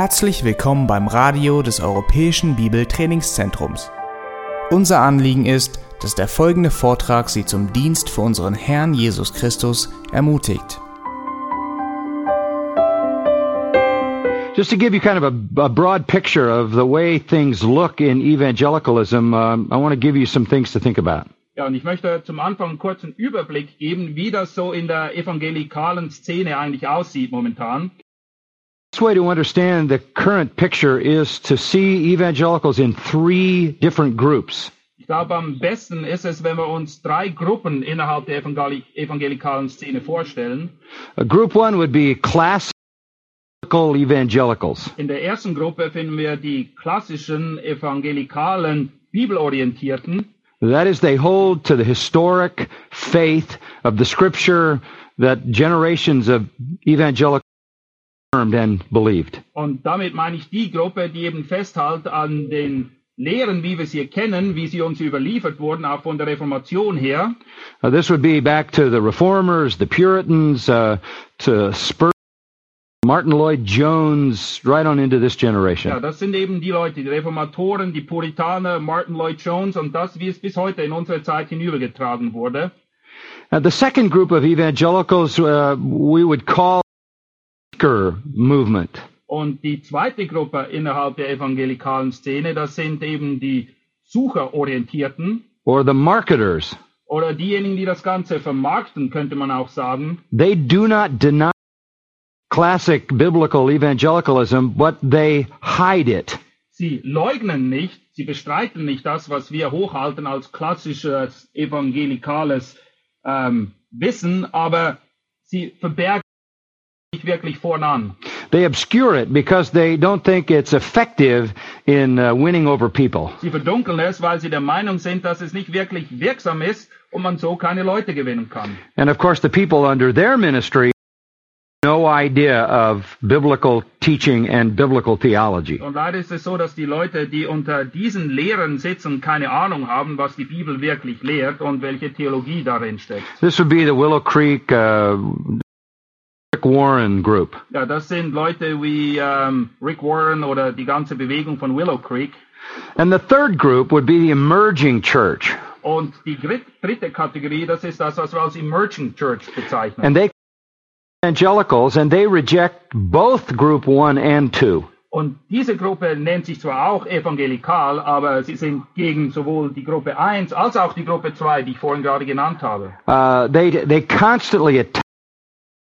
Herzlich willkommen beim Radio des Europäischen Bibeltrainingszentrums. Unser Anliegen ist, dass der folgende Vortrag Sie zum Dienst für unseren Herrn Jesus Christus ermutigt. Just to give you kind of a, a broad picture of the way things look in evangelicalism, um, I want to give you some things to think about. Ja, und ich möchte zum Anfang einen kurzen Überblick geben, wie das so in der evangelikalen Szene eigentlich aussieht momentan. Best way to understand the current picture is to see evangelicals in three different groups. Ich glaube, am besten ist es, wenn wir uns drei Gruppen innerhalb der evangeli evangelikalen Szene vorstellen. Uh, group one would be classical evangelicals. In der ersten Gruppe finden wir die klassischen evangelikalen Bibelorientierten. That is, they hold to the historic faith of the scripture that generations of evangelicals affirmed and believed. Und damit meine ich die Gruppe, die eben festhält an den Lehren, wie wir sie kennen, wie sie uns überliefert wurden, auch von der Reformation her. Uh, this would be back to the Reformers, the Puritans, uh, to Spurgeon, Martin Lloyd Jones, right on into this generation. Ja, das sind eben die Leute, die Reformatoren, die Puritaner, Martin Lloyd Jones und das, wie es bis heute in unsere Zeit hinübergetragen wurde. Uh, the second group of evangelicals uh, we would call seeker movement. Und die zweite Gruppe innerhalb der evangelikalen Szene, das sind eben die Sucherorientierten or the marketers. oder diejenigen, die das Ganze vermarkten, könnte man auch sagen. They do not deny classic biblical evangelicalism, but they hide it. Sie leugnen nicht, sie bestreiten nicht das, was wir hochhalten als klassisches evangelikales ähm, Wissen, aber sie verbergen nicht wirklich voran. They obscure it because they don't think it's effective in uh, winning over people. Sie verdunkeln es, weil sie der Meinung sind, dass es nicht wirklich wirksam ist und man so keine Leute gewinnen kann. And of course, the people under their ministry no idea of biblical teaching and biblical theology. Und leider ist es so, dass die Leute, die unter diesen Lehren sitzen, keine Ahnung haben, was die Bibel wirklich lehrt und welche Theologie darin steckt. This would be the Willow Creek uh, Rick Warren group. Ja, das sind Leute wie ähm, Rick Warren oder die ganze Bewegung von Willow Creek. And the third group would be the emerging church. Und die dritte Kategorie, das ist das, was wir als Emerging Church bezeichnen. And they evangelicals and they reject both group one and two. Und diese Gruppe nennt sich zwar auch evangelikal, aber sie sind gegen sowohl die Gruppe 1 als auch die Gruppe 2, die ich vorhin gerade genannt habe. Uh, they they constantly attack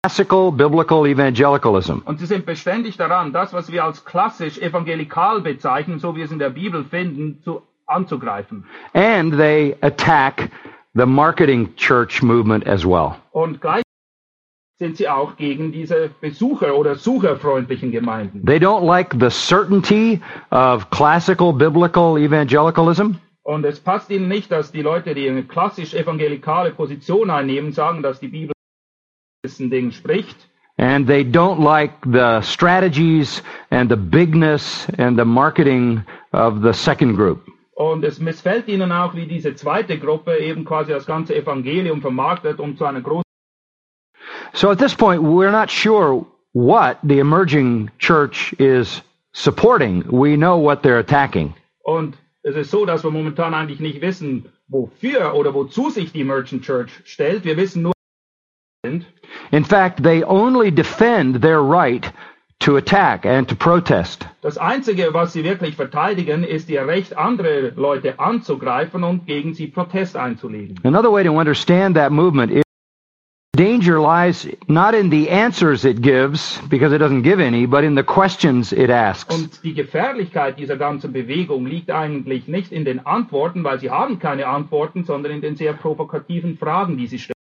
classical biblical evangelicalism. Und sie sind beständig daran, das, was wir als klassisch evangelikal bezeichnen, so wie es in der Bibel finden, zu, anzugreifen. And they attack the marketing church movement as well. Und gleich sind sie auch gegen diese Besucher- oder sucherfreundlichen Gemeinden. They don't like the certainty of classical biblical evangelicalism. Und es passt ihnen nicht, dass die Leute, die eine klassisch evangelikale Position einnehmen, sagen, dass die Bibel diesen Dingen spricht. And they don't like the strategies and the bigness and the marketing of the second group. Und es missfällt ihnen auch, wie diese zweite Gruppe eben quasi das ganze Evangelium vermarktet, um zu einer großen So at this point, we're not sure what the emerging church is supporting. We know what they're attacking. Und es ist so, dass wir momentan eigentlich nicht wissen, wofür oder wozu sich die Merchant Church stellt. Wir wissen nur. In fact, they only defend their right to attack and to protest. Das Einzige, was sie wirklich verteidigen, ist ihr Recht, andere Leute anzugreifen und gegen sie Protest einzulegen. Another way to understand that movement is danger lies not in the answers it gives, because it doesn't give any, but in the questions it asks. Und die Gefährlichkeit dieser ganzen Bewegung liegt eigentlich nicht in den Antworten, weil sie haben keine Antworten, sondern in den sehr provokativen Fragen, die sie stellen.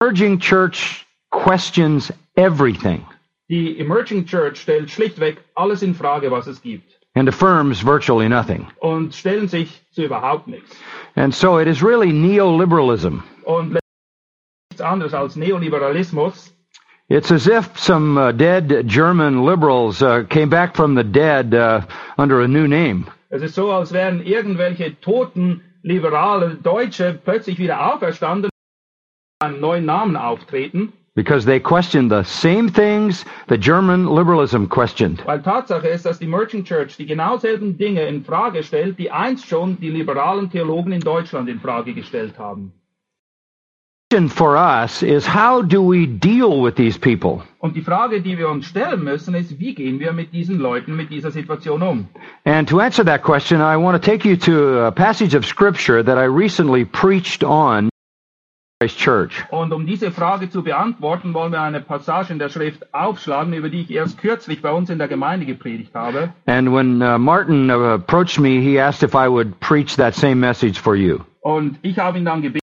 Emerging church questions everything Die Emerging Church stellt schlichtweg alles in Frage, was es gibt. and affirms virtually nothing. Und stellen sich zu überhaupt nichts. And so it is really neoliberalism. Und nichts anderes als Neoliberalismus. It's as if some uh, dead German liberals uh, came back from the dead uh, under a new name. Es ist so, als wären irgendwelche toten liberale Deutsche plötzlich wieder auferstanden, einen neuen Namen auftreten. because they questioned the same things the German liberalism questioned. Weil Tatsache ist, dass die Emergent Church die genau selben Dinge in Frage stellt, die einst schon die liberalen Theologen in Deutschland in Frage gestellt haben. question for us is how do we deal with these people? Und die Frage, die wir uns stellen müssen, ist, wie gehen wir mit diesen Leuten, mit dieser Situation um? And to answer that question, I want to take you to a passage of scripture that I recently preached on. Und um diese Frage zu beantworten, wollen wir eine Passage in der Schrift aufschlagen, über die ich erst kürzlich bei uns in der Gemeinde gepredigt habe. And when uh, Martin uh, approached me, he asked if I would preach that same message for you. Und ich habe ihn dann gebeten,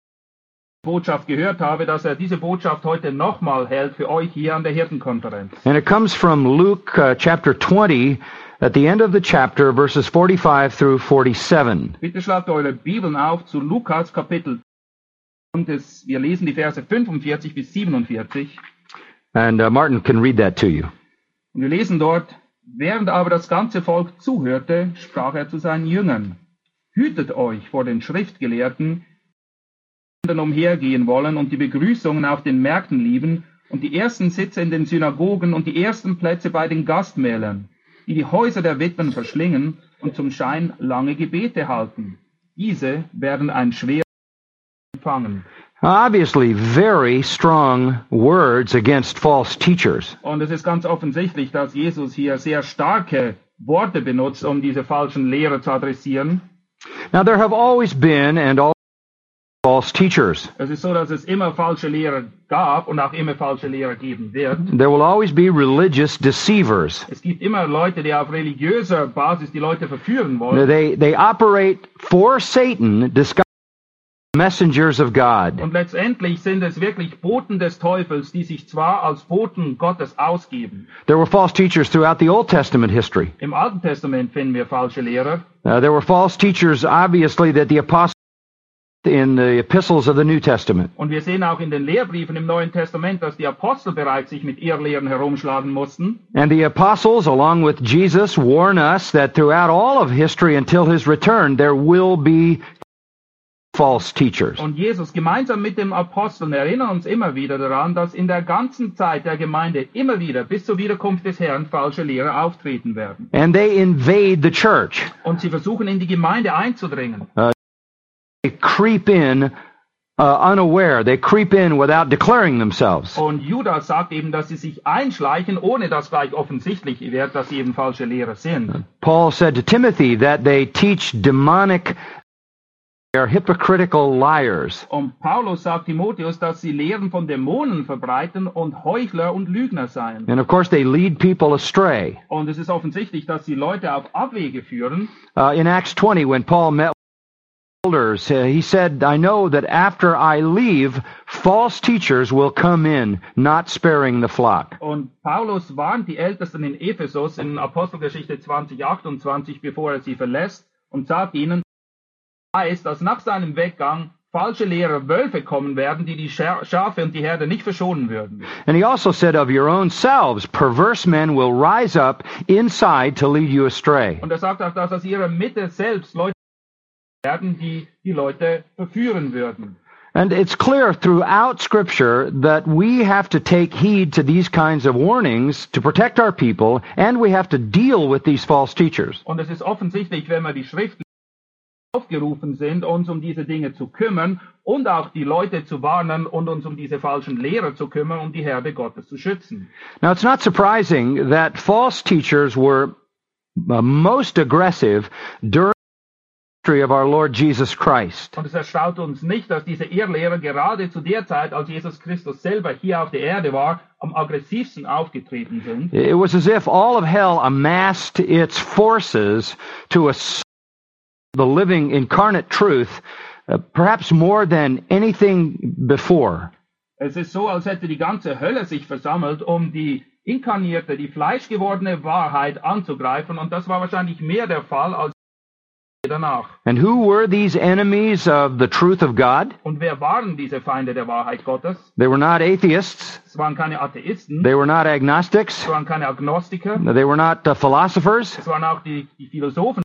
Botschaft gehört habe, dass er diese Botschaft heute nochmal hält für euch hier an der Hirtenkonferenz. And it comes from Luke uh, chapter 20, at the end of the chapter, verses 45 through 47. Bitte schlagt eure Bibeln auf zu Lukas Kapitel und es, wir lesen die Verse 45 bis 47. And uh, Martin can read that to you. Und wir lesen dort, während aber das ganze Volk zuhörte, sprach er zu seinen Jüngern, hütet euch vor den Schriftgelehrten, die umhergehen wollen und die Begrüßungen auf den Märkten lieben und die ersten Sitze in den Synagogen und die ersten Plätze bei den Gastmählern, die die Häuser der Witwen verschlingen und zum Schein lange Gebete halten. Diese werden ein schweres. Obviously, very strong words against false teachers. Und es ist ganz offensichtlich, dass Jesus hier sehr starke Worte benutzt, um diese falschen Lehrer zu adressieren. Now, there have always been and always false teachers. Es ist so, dass es immer falsche Lehrer gab und auch immer falsche Lehrer geben wird. There will always be religious deceivers. Es gibt immer Leute, die auf religiöser Basis die Leute verführen wollen. They, they operate for Satan, disguised messengers of God. Und letztendlich sind es wirklich Boten des Teufels, die sich zwar als Boten Gottes ausgeben. There were false teachers throughout the Old Testament history. Im Alten Testament finden wir falsche Lehrer. Uh, there were false teachers, obviously, that the apostles in the epistles of the New Testament. Und wir sehen auch in den Lehrbriefen im Neuen Testament, dass die Apostel bereits sich mit Irrlehren herumschlagen mussten. And the apostles, along with Jesus, warn us that throughout all of history until his return, there will be false teachers. Und Jesus gemeinsam mit dem Aposteln erinnert uns immer wieder daran, dass in der ganzen Zeit der Gemeinde immer wieder bis zur Wiederkunft des Herrn falsche Lehrer auftreten werden. And they invade the church. Und sie versuchen in die Gemeinde einzudringen. They creep in uh, unaware. They creep in without declaring themselves. Und Judas sagt eben, dass sie sich einschleichen, ohne dass gleich offensichtlich wird, dass sie eben falsche Lehrer sind. Paul said to Timothy that they teach demonic, they are hypocritical liars. Und Paulus sagt Timotheus, dass sie Lehren von Dämonen verbreiten und Heuchler und Lügner seien. And of course, they lead people astray. Und es ist offensichtlich, dass sie Leute auf Abwege führen. Uh, in Acts 20, when Paul met elders, uh, he said, I know that after I leave, false teachers will come in, not sparing the flock. Und Paulus warnt die Ältesten in Ephesus in Apostelgeschichte 20, 28, bevor er sie verlässt und sagt ihnen, heißt, dass nach seinem Weggang falsche Lehrer Wölfe kommen werden, die die Scha- Schafe und die Herde nicht verschonen würden. And he also said, Of your own selves, perverse men will rise up inside to lead you astray. Und er sagt auch, dass aus ihrer Mitte selbst Leute werden, die die Leute verführen würden. And it's clear throughout Scripture that we have to take heed to these kinds of warnings to protect our people, and we have to deal with these false teachers. Und es ist offensichtlich, wenn wir die Schrift aufgerufen sind, uns um diese Dinge zu kümmern und auch die Leute zu warnen und uns um diese falschen Lehrer zu kümmern, um die Herde Gottes zu schützen. Now, it's not surprising that false teachers were uh, most aggressive during the history of our Lord Jesus Christ. Und es erstaunt uns nicht, dass diese Irrlehrer gerade zu der Zeit, als Jesus Christus selber hier auf der Erde war, am aggressivsten aufgetreten sind. It was as if all of hell amassed its forces to assault the living incarnate truth, uh, perhaps more than anything before. Es ist so, als hätte die ganze Hölle sich versammelt, um die inkarnierte, die fleischgewordene Wahrheit anzugreifen. Und das war wahrscheinlich mehr der Fall als danach. And who were these enemies of the truth of God? Und wer waren diese Feinde der Wahrheit Gottes? They were not atheists. Es waren keine Atheisten, They were not agnostics. es waren keine Agnostiker, They were not uh, philosophers. es waren auch die, die Philosophen,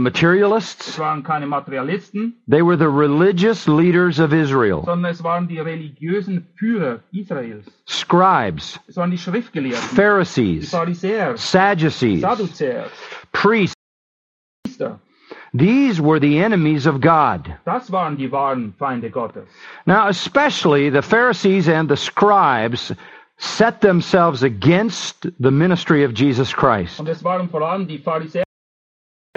materialists. es waren keine Materialisten, They were the religious leaders of Israel, sondern es waren die religiösen Führer Israels. scribes, Es waren die Schriftgelehrten, die Pharisees, Pharisäer, Sadducees, Sadduzäer, priests. Priester. These were the enemies of God. Das waren die wahren Feinde Gottes. Now, especially the Pharisees and the scribes set themselves against the ministry of Jesus Christ. Und es waren vor allem die Pharisäer,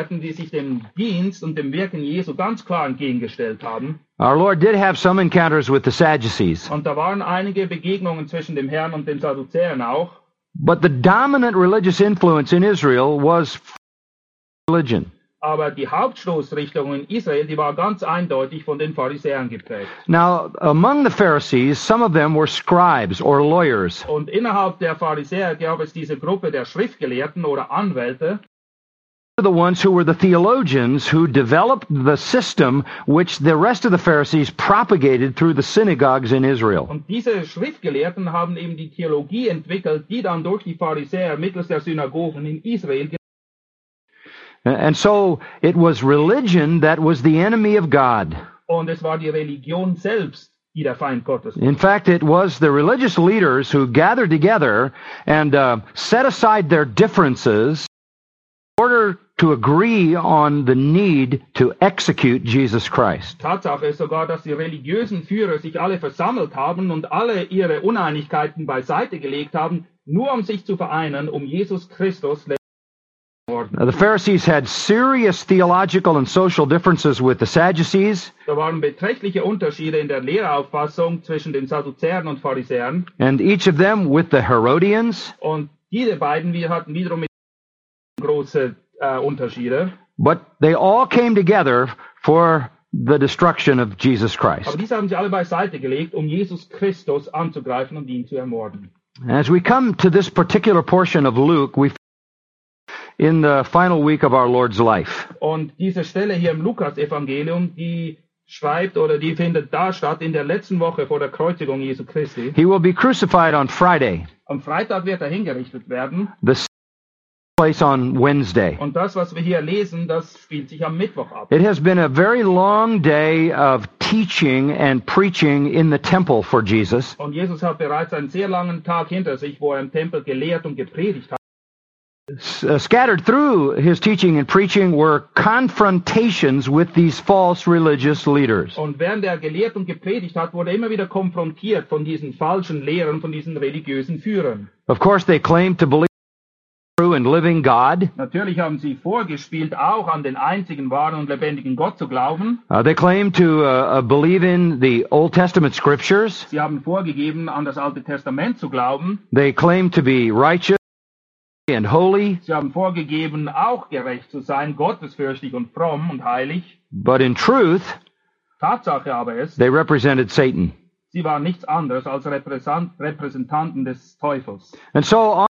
die sich dem Dienst und dem Wirken Jesu ganz klar entgegengestellt haben. Our Lord did have some encounters with the Sadducees, Und da waren einige Begegnungen zwischen dem Herrn und den Sadduzäern auch. but the dominant religious influence in Israel was religion. Aber die Hauptstoßrichtung in Israel, die war ganz eindeutig von den Pharisäern geprägt. Now, among the Pharisees, some of them were scribes or lawyers. Und innerhalb der Pharisäer gab es diese Gruppe der Schriftgelehrten oder Anwälte. The ones who were the theologians who developed the system which the rest of the Pharisees propagated through the synagogues in Israel. Und diese Schriftgelehrten haben eben die Theologie entwickelt, die dann durch die Pharisäer mittels der Synagogen in Israel And so it was religion that was the enemy of God. und es war die Religion selbst, die der Feind Gottes war. In fact, it was the religious leaders who gathered together and uh, set aside their differences in order to agree on the need to execute Jesus Christ. Tatsache ist sogar, dass die religiösen Führer sich alle versammelt haben und alle ihre Uneinigkeiten beiseite gelegt haben, nur um sich zu vereinen, um Jesus Christus letztendlich zu morden. Now, the Pharisees had serious theological and social differences with the Sadducees, Da waren beträchtliche Unterschiede in der Lehrauffassung zwischen den Sadduzäern und Pharisäern and each of them with the Herodians. und diese beiden wir hatten wiederum mit große äh, Unterschiede. But they all came together for the destruction of Jesus Aber Christ. diese haben sie alle beiseite gelegt, um Jesus Christus anzugreifen und ihn zu ermorden. As we come to this particular portion of Luke, we in the final week of our Lord's life. Und diese Stelle hier im Lukas-Evangelium, die schreibt oder die findet da statt in der letzten Woche vor der Kreuzigung Jesu Christi. He will be crucified on Friday, Am Freitag wird er hingerichtet werden. the place on Wednesday. Und das, was wir hier lesen, das spielt sich am Mittwoch ab. It has been a very long day of teaching and preaching in the temple for Jesus. Und Jesus hat bereits einen sehr langen Tag hinter sich, wo er im Tempel gelehrt und gepredigt hat. Uh, scattered through his teaching and preaching were confrontations with these false religious leaders. Und während er gelehrt und gepredigt hat, wurde er immer wieder konfrontiert von diesen falschen Lehrern, von diesen religiösen Führern. Of course, they claimed to believe true and living God. Natürlich haben sie vorgespielt, auch an den einzigen wahren und lebendigen Gott zu glauben. Uh, they claim to uh, uh, believe in the Old Testament scriptures. Sie haben vorgegeben, an das Alte Testament zu glauben. They claim to be righteous and holy, Sie haben vorgegeben, auch gerecht zu sein, gottesfürchtig und fromm und heilig. but in truth, Tatsache aber ist, they represented Satan. sie waren nichts anderes als Repräsent Repräsentanten des Teufels. And so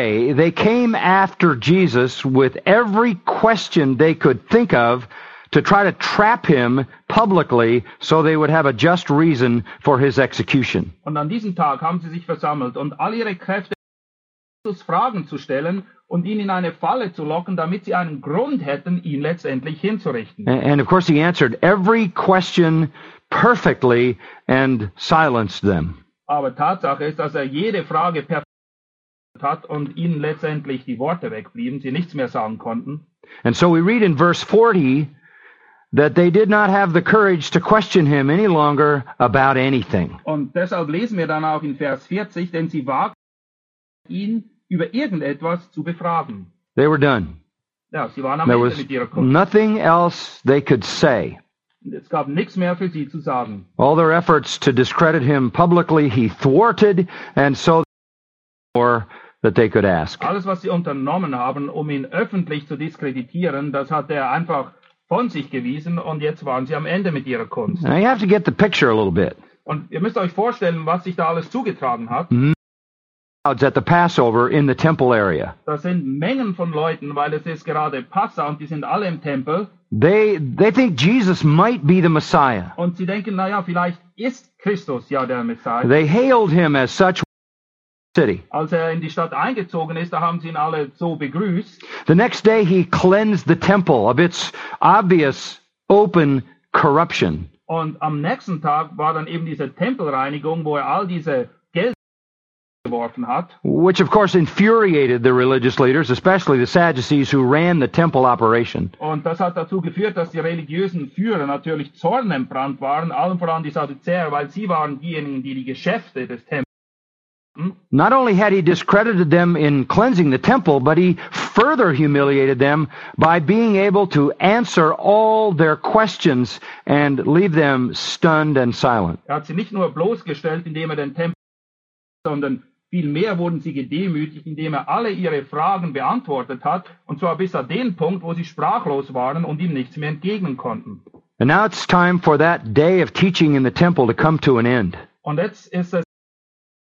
day, they came after Jesus with every question they could think of to try to trap him publicly so they would have a just reason for his execution. Und an diesem Tag haben sie sich versammelt und all ihre Kräfte Jesus Fragen zu stellen und ihn in eine Falle zu locken, damit sie einen Grund hätten, ihn letztendlich hinzurichten. And, and of course, he answered every question perfectly and silenced them. Aber Tatsache ist, dass er jede Frage perfekt hat und ihnen letztendlich die Worte wegblieben, sie nichts mehr sagen konnten. And so we read in verse 40 that they did not have the courage to question him any longer about anything. Und deshalb lesen wir dann auch in Vers 40, denn sie wagten ihn über irgendetwas zu befragen. They were done. Ja, sie waren am There Ende was mit ihrer Kunst. nothing else they could say. Es gab nichts mehr für sie zu sagen. All their efforts to discredit him publicly, he thwarted, and so more that they could ask. Alles, was sie unternommen haben, um ihn öffentlich zu diskreditieren, das hat er einfach von sich gewiesen und jetzt waren sie am Ende mit ihrer Kunst. Now you have to get the picture a little bit. Und ihr müsst euch vorstellen, was sich da alles zugetragen hat. Crowds at the Passover in the temple area. Das sind Mengen von Leuten, weil es ist gerade Passa und die sind alle im Tempel They they think Jesus might be the Messiah. und sie denken, naja, vielleicht ist Christus ja der Messias. They hailed him as such city. Als er in die Stadt eingezogen ist, da haben sie ihn alle so begrüßt. The next day, he cleansed the temple of its obvious open corruption. Und am nächsten Tag war dann eben diese Tempelreinigung, wo er all diese Geld geworfen hat. which of course infuriated the religious leaders, especially the Sadducees who ran the temple operation. Und das hat dazu geführt, dass die religiösen Führer natürlich zornentbrannt waren, allen voran die Sadduzäer, weil sie waren diejenigen, die die Geschäfte des Tempels Not only had he discredited them in cleansing the temple, but he further humiliated them by being able to answer all their questions and leave them stunned and silent. Er hat sie nicht nur bloßgestellt, indem er den Tempel, sondern vielmehr wurden sie gedemütigt, indem er alle ihre Fragen beantwortet hat, und zwar bis an den Punkt, wo sie sprachlos waren und ihm nichts mehr entgegnen konnten. And now it's time for that day of teaching in the temple to come to an end. Und jetzt ist es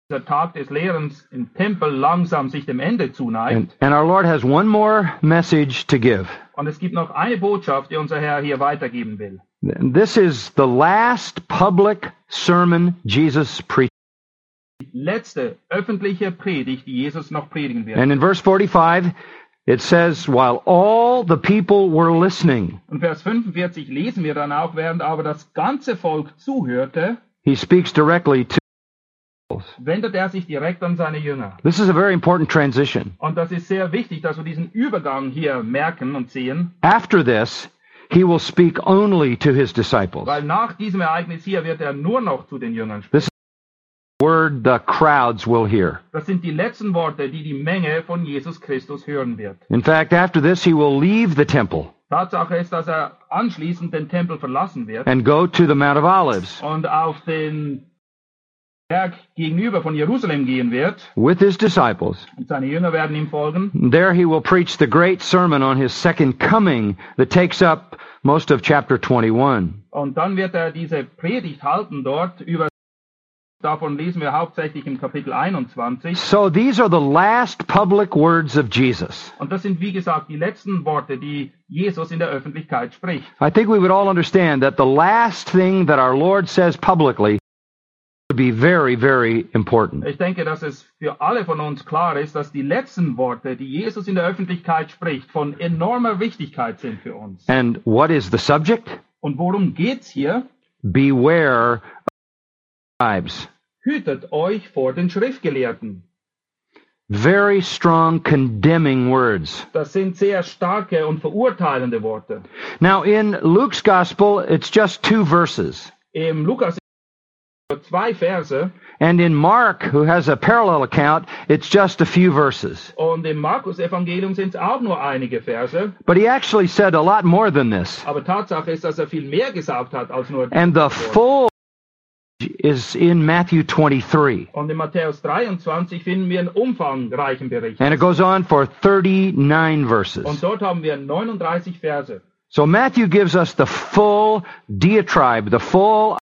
der Tag des Lehrens im Tempel langsam sich dem Ende zuneigt. And, and our Lord has one more message to give. Und es gibt noch eine Botschaft, die unser Herr hier weitergeben will. This is the last public sermon Jesus preached. Letzte öffentliche Predigt, die Jesus noch predigen wird. And in verse 45, it says, While all the people were listening, Und Vers 45 lesen wir dann auch, während aber das ganze Volk zuhörte, he speaks directly to. Wendet er sich direkt an seine Jünger. This is a very important transition. Und das ist sehr wichtig, dass wir diesen Übergang hier merken und sehen, After this, he will speak only to his disciples. weil nach diesem Ereignis hier wird er nur noch zu den Jüngern sprechen. Word the crowds will hear. Das sind die letzten Worte, die die Menge von Jesus Christus hören wird. In fact, after this, he will leave the temple Tatsache ist, dass er anschließend den Tempel verlassen wird and go to the Mount of Olives und auf den Berg gegenüber von Jerusalem gehen wird. With his disciples. Und seine Jünger werden ihm folgen. There he will preach the great sermon on his second coming that takes up most of chapter 21. Und dann wird er diese Predigt halten dort über Davon lesen wir hauptsächlich im Kapitel 21. So these are the last public words of Jesus. Und das sind, wie gesagt, die letzten Worte, die Jesus in der Öffentlichkeit spricht. I think we would all understand that the last thing that our Lord says publicly would be very, very important. Ich denke, dass es für alle von uns klar ist, dass die letzten Worte, die Jesus in der Öffentlichkeit spricht, von enormer Wichtigkeit sind für uns. And what is the subject? Und worum geht's hier? Beware of scribes. Hütet euch vor den Schriftgelehrten. Very strong condemning words. Das sind sehr starke und verurteilende Worte. Now in Luke's gospel, it's just two verses. Im Lukas zwei Verse And in Mark, who has a parallel account, it's just a few verses. und im Markus-Evangelium sind es auch nur einige Verse. But he actually said a lot more than this. Aber Tatsache ist, dass er viel mehr gesagt hat als nur And the full is in Matthew 23. Und in Matthäus 23 finden wir einen umfangreichen Bericht. And it goes on for 39 verses. Und dort haben wir 39 Verse. So Matthew gives us the full diatribe, the full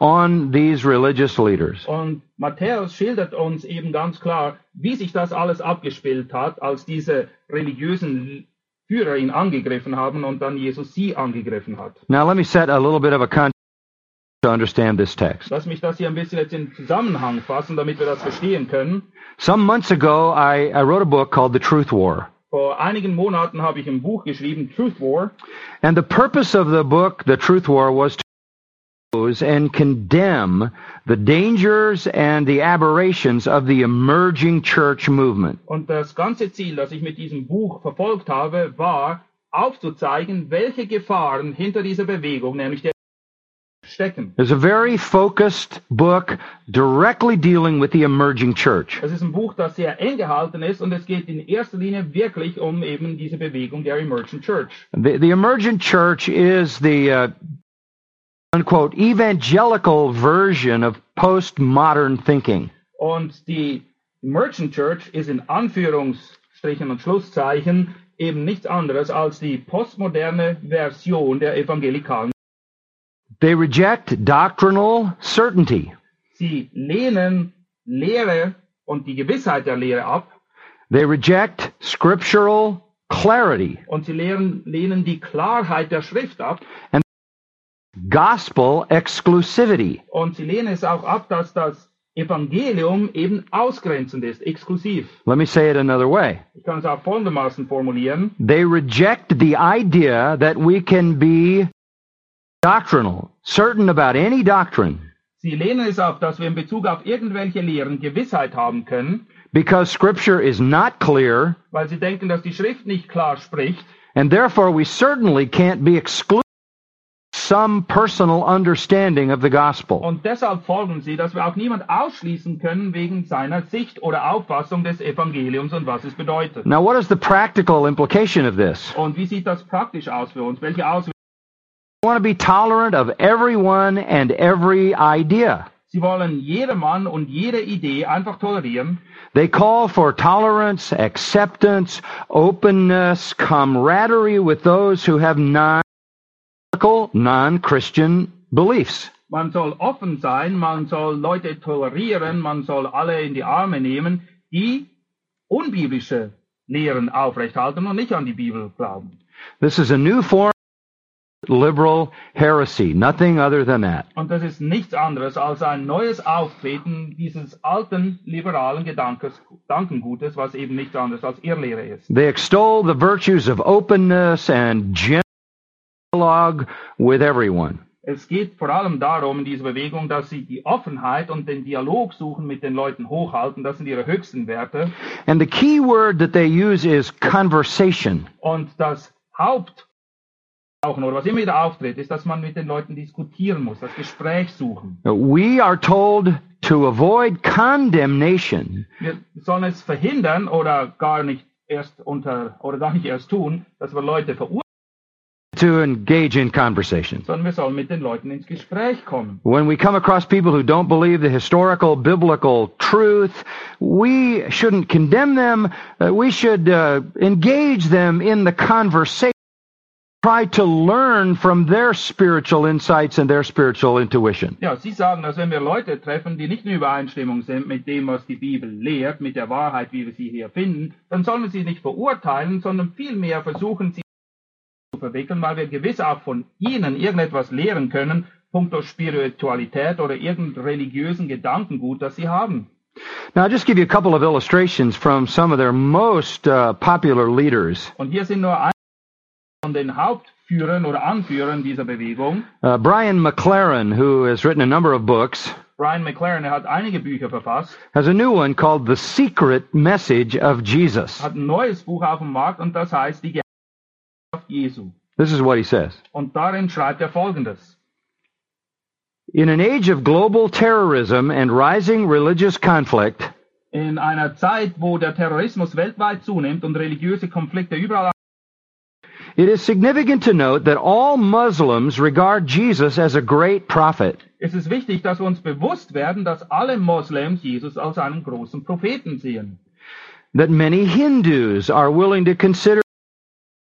on these religious leaders. Und Matthäus schildert uns eben ganz klar, wie sich das alles abgespielt hat, als diese religiösen Führer ihn angegriffen haben und dann Jesus sie angegriffen hat. Now let me set a little bit of a context to understand this text. Lass mich das hier ein bisschen jetzt in Zusammenhang fassen, damit wir das verstehen können. Some months ago, I, I wrote a book called The Truth War. Vor einigen Monaten habe ich ein Buch geschrieben, Truth War. And the purpose of the book, The Truth War, was to and condemn the dangers and the aberrations of the emerging church movement. Und das ganze Ziel, das ich mit diesem Buch verfolgt habe, war aufzuzeigen, welche Gefahren hinter dieser Bewegung, nämlich der stecken. It's a very focused book directly dealing with the emerging church. Es ist ein Buch, das sehr eng gehalten ist und es geht in erster Linie wirklich um eben diese Bewegung der Emergent Church. The, the emergent church is the uh, evangelical version of postmodern thinking. Und die Emergent Church ist in Anführungsstrichen und Schlusszeichen eben nichts anderes als die postmoderne Version der evangelikalen. They reject doctrinal certainty. Sie lehnen Lehre und die Gewissheit der Lehre ab They reject scriptural clarity, und sie lehren, lehnen die Klarheit der Schrift ab gospel exclusivity. und sie lehnen es auch ab, dass das Evangelium eben ausgrenzend ist, exklusiv. Let me say it another way. Ich kann es auch folgendermaßen formulieren. They reject the idea that we can be doctrinal, certain about any doctrine, Sie lehnen es ab, dass wir in Bezug auf irgendwelche Lehren Gewissheit haben können, because Scripture is not clear, weil sie denken, dass die Schrift nicht klar spricht. and therefore we certainly can't be excluded some personal understanding of the gospel. Und deshalb folgen sie, dass wir auch niemand ausschließen können wegen seiner Sicht oder Auffassung des Evangeliums und was es bedeutet. Now, what is the practical implication of this? Und wie sieht das praktisch aus für uns? Welche Auswirkungen? Want to be tolerant of everyone and every idea. Sie wollen jedermann und jede Idee einfach tolerieren. They call for tolerance, acceptance, openness, camaraderie with those who have non non-Christian beliefs. Man soll offen sein, man soll Leute tolerieren, man soll alle in die Arme nehmen, die unbiblische Lehren aufrechthalten und nicht an die Bibel glauben. This is a new form of liberal heresy, nothing other than that. Und das ist nichts anderes als ein neues Auftreten dieses alten liberalen Gedankes, Gedankengutes, was eben nichts anderes als Irrlehre ist. They extol the virtues of openness and dialogue with everyone. Es geht vor allem darum in dieser Bewegung, dass sie die Offenheit und den Dialog suchen mit den Leuten hochhalten. Das sind ihre höchsten Werte. And the key word that they use is conversation. Und das Haupt oder was immer wieder auftritt, ist, dass man mit den Leuten diskutieren muss, das Gespräch suchen. We are told to avoid condemnation Wir sollen es verhindern oder gar nicht erst unter oder gar nicht erst tun, dass wir Leute verurteilen, to engage in conversation. sondern wir sollen mit den Leuten ins Gespräch kommen. When we come across people who don't believe the historical biblical truth, we shouldn't condemn them. Uh, we should uh, engage them in the conversation. Try to learn from their spiritual insights and their spiritual intuition. Ja, Sie sagen, dass wenn wir Leute treffen, die nicht in Übereinstimmung sind mit dem, was die Bibel lehrt, mit der Wahrheit, wie wir sie hier finden, dann sollen wir sie nicht verurteilen, sondern vielmehr versuchen, sie zu verwickeln, weil wir gewiss auch von ihnen irgendetwas lehren können, punkto Spiritualität oder irgendeinem religiösen Gedankengut, das sie haben. Now, I'll just give you a couple of illustrations from some of their most uh, popular leaders. Und hier sind nur ein von den Hauptführern oder Anführern dieser Bewegung. Uh, Brian McLaren, who has written a number of books, Brian McLaren, hat einige Bücher verfasst, has a new one called The Secret Message of Jesus. hat ein neues Buch auf dem Markt und das heißt Die Jesu. This is what he says. Und darin schreibt er folgendes. In an age of global terrorism and rising religious conflict, In einer Zeit, wo der Terrorismus weltweit zunimmt und religiöse Konflikte überall it is significant to note that all Muslims regard Jesus as a great prophet. ist wichtig, dass wir uns bewusst werden, dass alle Moslems Jesus als einen großen Propheten sehen. That many Hindus are willing to consider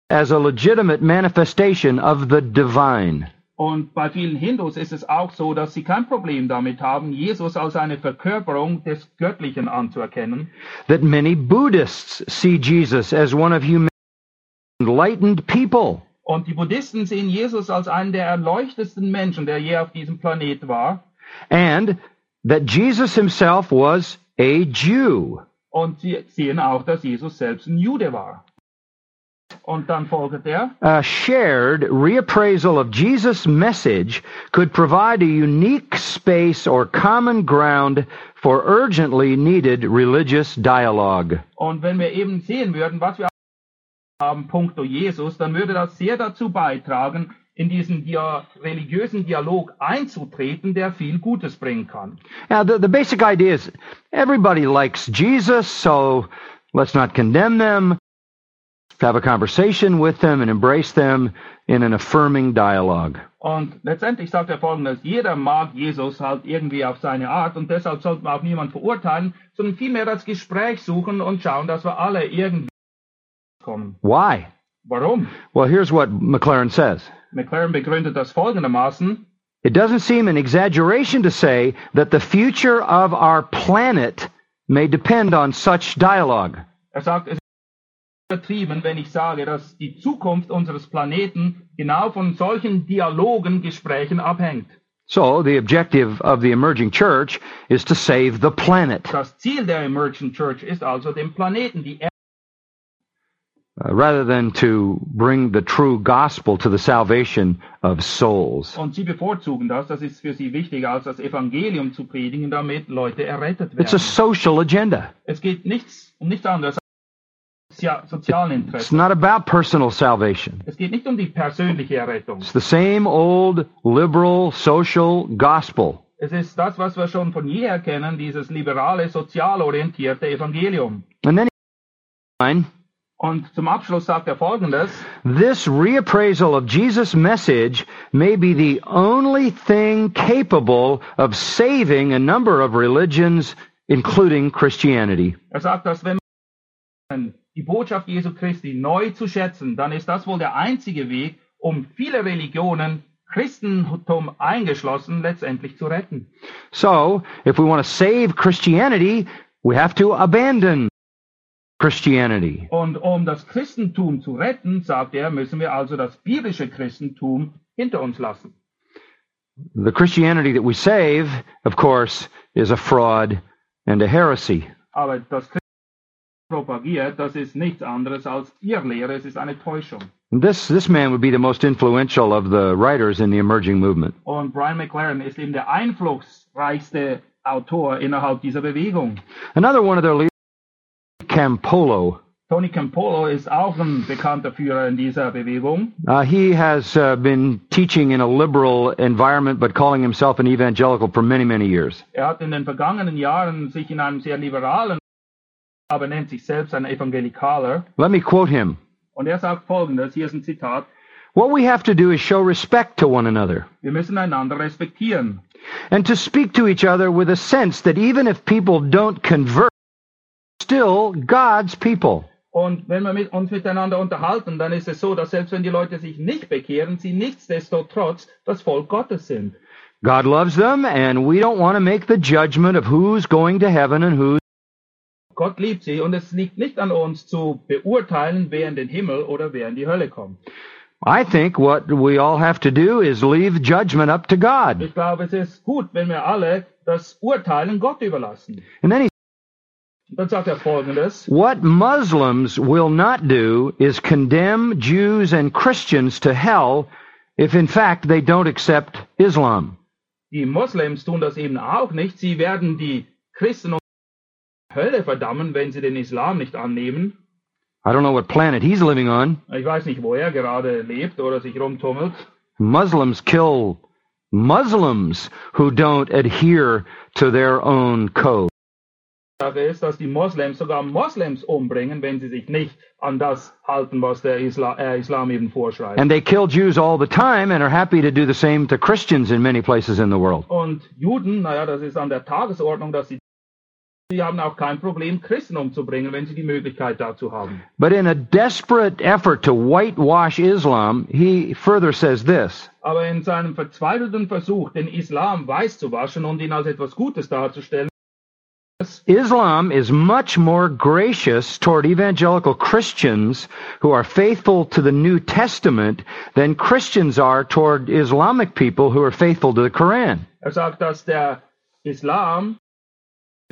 as a legitimate manifestation of the divine. Und bei vielen Hindus ist es auch so, dass sie kein Problem damit haben, Jesus als eine Verkörperung des Göttlichen anzuerkennen. That many Buddhists see Jesus as one of humanity's enlightened people. Und die Buddhisten sehen Jesus als einen der erleuchtesten Menschen, der je auf diesem Planet war. And that Jesus himself was a Jew. Und sie sehen auch, dass Jesus selbst ein Jude war. Und dann folgt er. A shared reappraisal of Jesus' message could provide a unique space or common ground for urgently needed religious dialogue. Und wenn wir eben sehen würden, was wir haben, puncto Jesus, dann würde das sehr dazu beitragen, in diesen dia religiösen Dialog einzutreten, der viel Gutes bringen kann. Now, the, the basic idea is everybody likes Jesus, so let's not condemn them. Have a conversation with them and embrace them in an affirming dialogue. Und letztendlich sagt er folgendes, jeder mag Jesus halt irgendwie auf seine Art und deshalb sollten wir auch niemand verurteilen, sondern vielmehr das Gespräch suchen und schauen, dass wir alle irgendwie kommen. Why? Warum? Well, here's what McLaren says. McLaren begründet das folgendermaßen, It doesn't seem an exaggeration to say that the future of our planet may depend on such dialogue. er sagt, übertrieben, wenn ich sage, dass die Zukunft unseres Planeten genau von solchen Dialogen, Gesprächen abhängt. So, the objective of the emerging church is to save the planet, Das Ziel der Emergent Church ist also, den Planeten, die Erde, uh, rather than to bring the true gospel to the salvation of souls. und sie bevorzugen das. Das ist für sie wichtiger, als das Evangelium zu predigen, damit Leute errettet It's a werden. social agenda. Es geht nichts um nichts anderes It's not about personal salvation. Es geht nicht um die persönliche Errettung. It's the same old liberal social gospel. Es ist das, was wir schon von jeher kennen, dieses liberale, sozial orientierte Evangelium. And then he Und zum Abschluss sagt er Folgendes. This reappraisal of Jesus' message may be the only thing capable of saving a number of religions, including Christianity. Er sagt, dass wenn man die Botschaft Jesu Christi neu zu schätzen, dann ist das wohl der einzige Weg, um viele Religionen, Christentum eingeschlossen, letztendlich zu retten. So, if we want to save Christianity, we have to abandon Christianity. Und um das Christentum zu retten, sagt er, müssen wir also das biblische Christentum hinter uns lassen. The Christianity that we save, of course, is a fraud and a heresy. Aber das propagiert, das ist nichts anderes als Irrlehre, es ist eine Täuschung. This, this man would be the most influential of the writers in the emerging movement. Und Brian McLaren ist eben der einflussreichste Autor innerhalb dieser Bewegung. Another one of their leaders, Campolo, Tony Campolo ist auch ein bekannter Führer in dieser Bewegung. Uh, he has uh, been teaching in a liberal environment, but calling himself an evangelical for many, many years. Er hat in den vergangenen Jahren sich in einem sehr liberalen, aber nennt sich selbst ein Evangelikaler. Let me quote him. Und er sagt folgendes, hier ist ein Zitat, What we have to do is show respect to one another wir müssen einander respektieren and to speak to each other with a sense that even if people don't convert, still God's people. Und wenn wir mit, uns miteinander unterhalten, dann ist es so, dass selbst wenn die Leute sich nicht bekehren, sie nichtsdestotrotz das Volk Gottes sind. God loves them, and we don't want to make the judgment of who's going to heaven and who's. Gott liebt sie und es liegt nicht an uns zu beurteilen, wer in den Himmel oder wer in die Hölle kommt. I think what we all have to do is leave judgment up to God. Ich glaube, es ist gut, wenn wir alle das Urteilen Gott überlassen. And then he dann sagt er folgendes, What Muslims will not do is condemn Jews and Christians to hell if in fact they don't accept Islam. die Moslems tun das eben auch nicht. Sie werden die Christen Hölle verdammen, wenn sie den Islam nicht annehmen. I don't know what planet he's living on. Ich weiß nicht, wo er gerade lebt oder sich rumtummelt. Muslims kill Muslims who don't adhere to their own code. Sache ist, dass die Moslems sogar Moslems umbringen, wenn sie sich nicht an das halten, was der Isla äh, Islam eben vorschreibt. And they kill Jews all the time and are happy to do the same to Christians in many places in the world. Und Juden, naja, das ist an der Tagesordnung, dass sie Sie haben auch kein Problem, Christen umzubringen, wenn sie die Möglichkeit dazu haben. But in a desperate effort to whitewash Islam, he further says this. Aber in seinem verzweifelten Versuch, den Islam weiß zu waschen und ihn als etwas Gutes darzustellen, Islam is much more gracious toward evangelical Christians who are faithful to the New Testament than Christians are toward Islamic people who are faithful to the Quran. er sagt, dass der Islam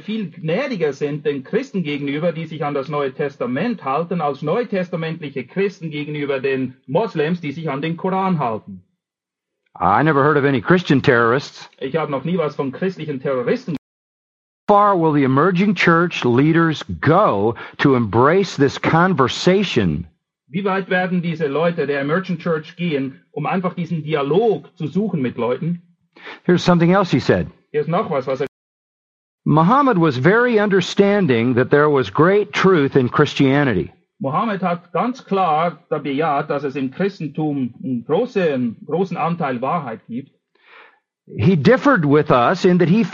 viel gnädiger sind den Christen gegenüber, die sich an das Neue Testament halten, als neutestamentliche Christen gegenüber den Moslems, die sich an den Koran halten. I never heard of any Christian terrorists. Ich habe noch nie was von christlichen Terroristen How far will the emerging church leaders go to embrace this conversation Wie weit werden diese Leute der Emergent Church gehen, um einfach diesen Dialog zu suchen mit Leuten? Here's something else he said. Hier ist noch was, was er Muhammad was very understanding that there was great truth in Christianity. Mohammed hat ganz klar bejaht, dass es im Christentum einen großen, großen Anteil Wahrheit gibt. He differed with us in that he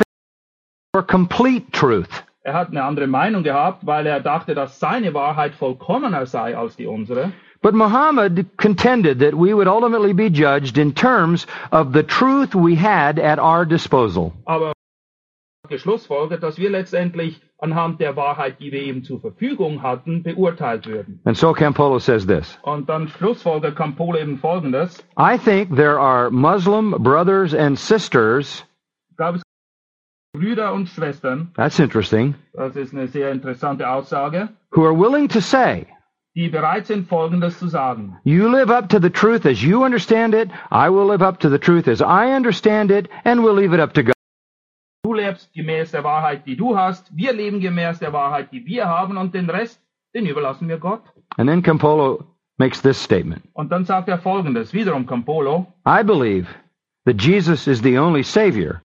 for complete truth. Er hat eine andere Meinung gehabt, weil er dachte, dass seine Wahrheit vollkommener sei als die unsere. But Muhammad contended that we would ultimately be judged in terms of the truth we had at our disposal. Aber geschlussfolgert, dass wir letztendlich anhand der Wahrheit, die wir eben zur Verfügung hatten, beurteilt würden. And so Campolo says this Und dann schlussfolgert Campolo eben Folgendes. I think there are Muslim brothers and sisters, es Brüder und Schwestern, that's interesting, das ist eine sehr interessante Aussage, who are willing to say, die bereit sind, Folgendes zu sagen. You live up to the truth as you understand it, I will live up to the truth as I understand it, and we'll leave it up to God. Lebst gemäß der Wahrheit, die du hast, wir leben gemäß der Wahrheit, die wir haben und den Rest, den überlassen wir Gott. And then Campolo makes this statement Und dann sagt er Folgendes, wiederum Campolo, I believe that Jesus is the only Savior,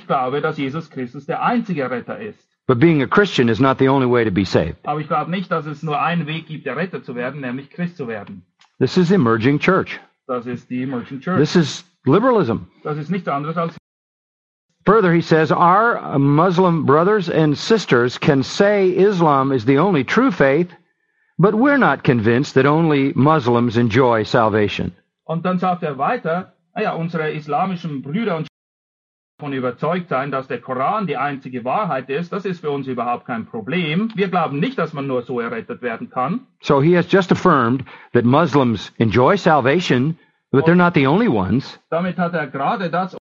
ich glaube, dass Jesus Christus der einzige Retter ist. but being a Christian is not the only way to be saved. Aber ich glaube nicht, dass es nur einen Weg gibt, der Retter zu werden, nämlich Christ zu werden. This is emerging church. Das ist die Merchant Church. This is liberalism. Das ist nichts anderes als Further, he says, Our Muslim brothers and sisters can say Islam is the only true faith, but we're not convinced that only Muslims enjoy salvation. Und dann sagt er weiter, naja, unsere islamischen Brüder und Schwestern davon überzeugt sein, dass der Koran die einzige Wahrheit ist, das ist für uns überhaupt kein Problem. Wir glauben nicht, dass man nur so errettet werden kann. So he has just affirmed that Muslims enjoy salvation, but they're not the only ones. Damit hat er gerade das,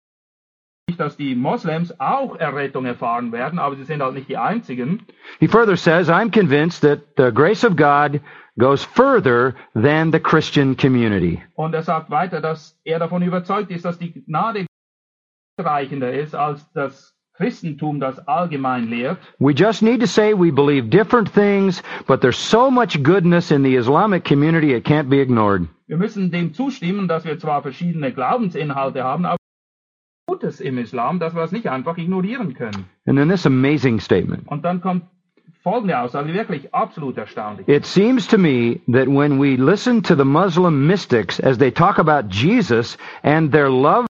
dass die Moslems auch Errettung erfahren werden, aber sie sind halt nicht die einzigen. He further says, I'm convinced that the grace of God goes further than the Christian community. Und er sagt weiter, dass er davon überzeugt ist, dass die Gnade reichender ist als das Christentum, das allgemein lehrt. We just need to say we believe different things, but there's so much goodness in the Islamic community it can't be ignored. Wir müssen dem zustimmen, dass wir zwar verschiedene Glaubensinhalte haben, aber Gutes im Islam, dass wir es nicht einfach ignorieren können. And then this amazing statement. Und dann kommt folgende Aussage, wirklich absolut erstaunlich. It seems to me that when we listen to the Muslim mystics as they talk about Jesus and their love,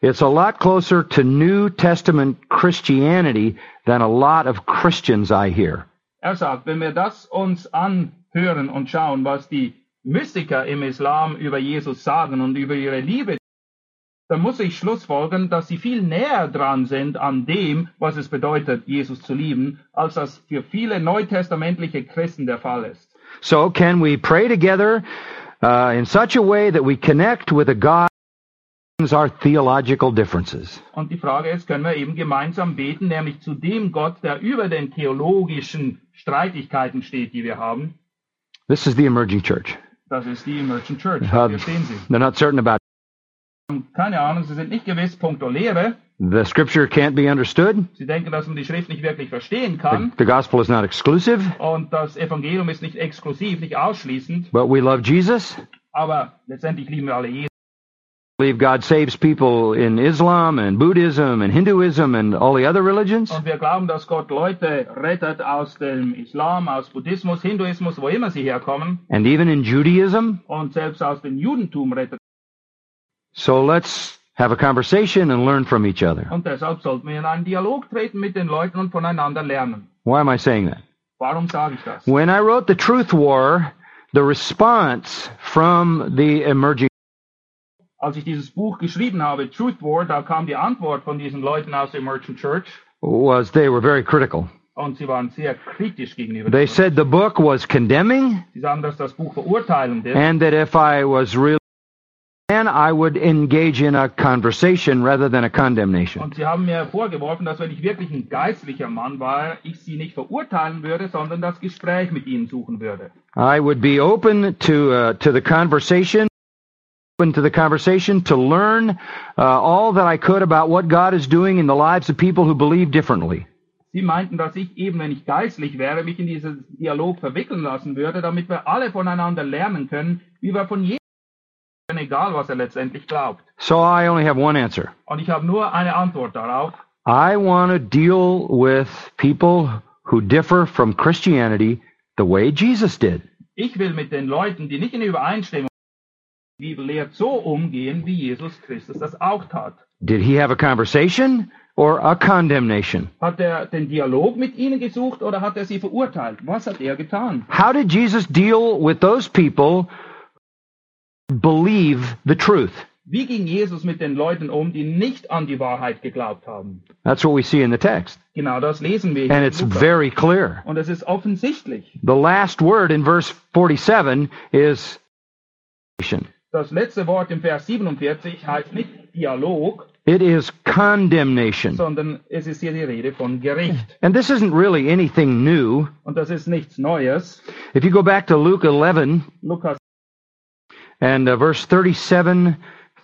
it's a lot closer to New Testament Christianity than a lot of Christians I hear. Er sagt, wenn wir das uns anhören und schauen, was die Mystiker im Islam über Jesus sagen und über ihre Liebe, dann muss ich schlussfolgern, dass sie viel näher dran sind an dem, was es bedeutet, Jesus zu lieben, als das für viele neutestamentliche Christen der Fall ist. So, can we pray together uh, in such a way that we connect with a God our theological differences? Und die Frage ist, können wir eben gemeinsam beten, nämlich zu dem Gott, der über den theologischen Streitigkeiten steht, die wir haben. This is the emerging church. Das ist die Merchant Church. Uh, they're not certain about keine Ahnung, sie sind nicht gewiss punkto Lehre. the scripture can't be understood. Sie denken, dass man die Schrift nicht wirklich verstehen The, kann. the gospel is not exclusive, Und das Evangelium ist nicht exklusiv, nicht ausschließend. but we love Jesus. Aber letztendlich lieben wir alle Jesus. We believe God saves people in Islam and Buddhism and Hinduism and all the other religions. Und wir glauben, dass Gott Leute rettet aus dem Islam, aus Buddhismus, Hinduismus, wo immer sie herkommen. and even in Judaism. Und selbst aus dem Judentum rettet. So let's have a conversation and learn from each other. Und deshalb sollten wir in einen Dialog treten mit den Leuten und voneinander lernen. Why am I saying that? Warum sage ich das? When I wrote The Truth War, the response from the emerging Als ich dieses Buch geschrieben habe, Truth War, da kam die Antwort von diesen Leuten aus der Emergent Church was they were very critical. und sie waren sehr kritisch gegenüber. They said the book was condemning Sie sagen, dass das Buch verurteilend ist and that if I was really man, I would engage in a conversation rather than a condemnation. und sie haben mir vorgeworfen, dass wenn ich wirklich ein geistlicher Mann war, ich sie nicht verurteilen würde, sondern das Gespräch mit ihnen suchen würde. I would be open to uh, to the conversation, open to the conversation to learn uh, all that I could about what God is doing in the lives of people who believe differently. Sie meinten, dass ich eben, wenn ich geistlich wäre, mich in diesen Dialog verwickeln lassen würde, damit wir alle voneinander lernen können, wie wir von jedem, egal was er letztendlich glaubt. So I only have one answer. Und ich habe nur eine Antwort darauf. I want to deal with people who differ from Christianity the way Jesus did. Ich will mit den Leuten, die nicht in Übereinstimmung mit der Bibel lehrt, so umgehen, wie Jesus Christus das auch tat. Did he have a conversation or a condemnation? Hat er den Dialog mit ihnen gesucht oder hat er sie verurteilt? Was hat er getan? How did Jesus deal with those people believe the truth? Wie ging Jesus mit den Leuten um, die nicht an die Wahrheit geglaubt haben? That's what we see in the text. Genau das lesen wir. And it's very clear. Und es ist offensichtlich. The last word in verse 47 is Das letzte Wort im Vers 47 heißt nicht Dialog, it is condemnation. sondern es ist hier die Rede von Gericht. And this isn't really anything new. Und das ist nichts Neues. If you go back to Luke 11 Lukas and uh, verse 37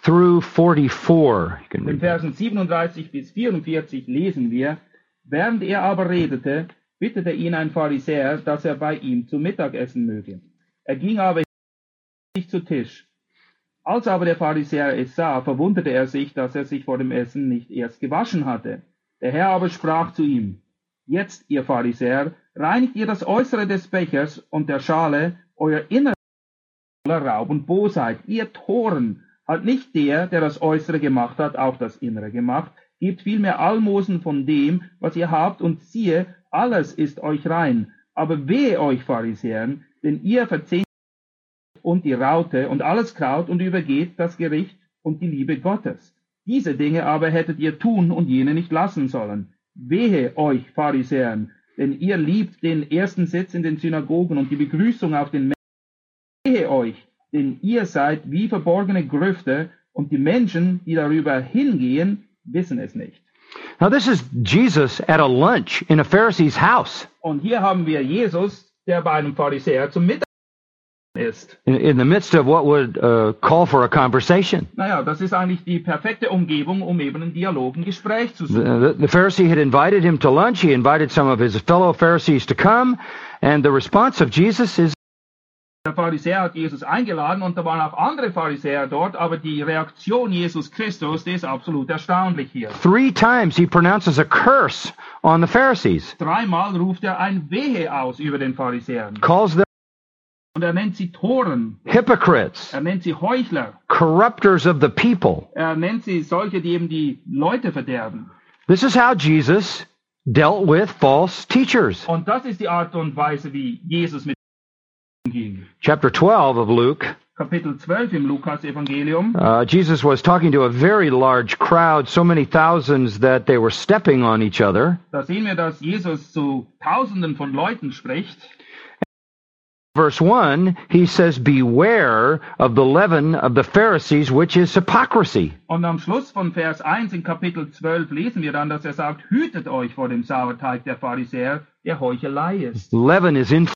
through 44, you can In. Versen 37 bis 44 lesen wir, während er aber redete, bittete ihn ein Pharisäer, dass er bei ihm zu Mittag essen möge. Er ging aber nicht zu Tisch. Als aber der Pharisäer es sah, verwunderte er sich, dass er sich vor dem Essen nicht erst gewaschen hatte. Der Herr aber sprach zu ihm, Jetzt, ihr Pharisäer, reinigt ihr das Äußere des Bechers und der Schale, euer Inneres voller Raub und Bosheit. Ihr Toren, hat nicht der, der das Äußere gemacht hat, auch das Innere gemacht. Gebt vielmehr Almosen von dem, was ihr habt, und siehe, alles ist euch rein. Aber wehe euch, Pharisäern, denn ihr verzehrt und die Raute und alles Kraut und übergeht das Gericht und die Liebe Gottes. Diese Dinge aber hättet ihr tun und jene nicht lassen sollen. Wehe euch, Pharisäern, denn ihr liebt den ersten Sitz in den Synagogen und die Begrüßung auf den Wehe euch, denn ihr seid wie verborgene Grüfte und die Menschen, die darüber hingehen, wissen es nicht. Now, this is Jesus at a lunch in a Pharisee's house Und hier haben wir Jesus, der bei einem Pharisäer zum Mittag ist. in, in the midst of what would uh, call for a conversation. Naja, das ist eigentlich die perfekte Umgebung, um eben einen Dialog, ein Gespräch zu suchen. The, the Pharisee had invited him to lunch. He invited some of his fellow Pharisees to come. And the response of Jesus is Der Pharisäer hat Jesus eingeladen und da waren auch andere Pharisäer dort, aber die Reaktion Jesus Christus, die ist absolut erstaunlich hier. three times he pronounces a curse on the Pharisees, Dreimal ruft er ein Wehe aus über den Pharisäern. calls them Und er nennt sie Toren, hypocrites, er nennt sie Heuchler, corrupters of the people. er nennt sie solche, die eben die Leute verderben. This is how Jesus dealt with false teachers. Und das ist die Art und Weise, wie Jesus mit. Chapter 12 of Luke, Kapitel 12 im Lukas-Evangelium. uh, Jesus was talking to a very large crowd, so many thousands that they were stepping on each other. Da sehen wir, dass Jesus zu Tausenden von Leuten spricht. Verse 1, he says, Beware of the leaven of the Pharisees, which is hypocrisy. Und am Schluss von Vers 1 in Kapitel 12 lesen wir dann, dass er sagt, hütet euch vor dem Sauerteig der Pharisäer, der Heuchelei ist. Leaven is in.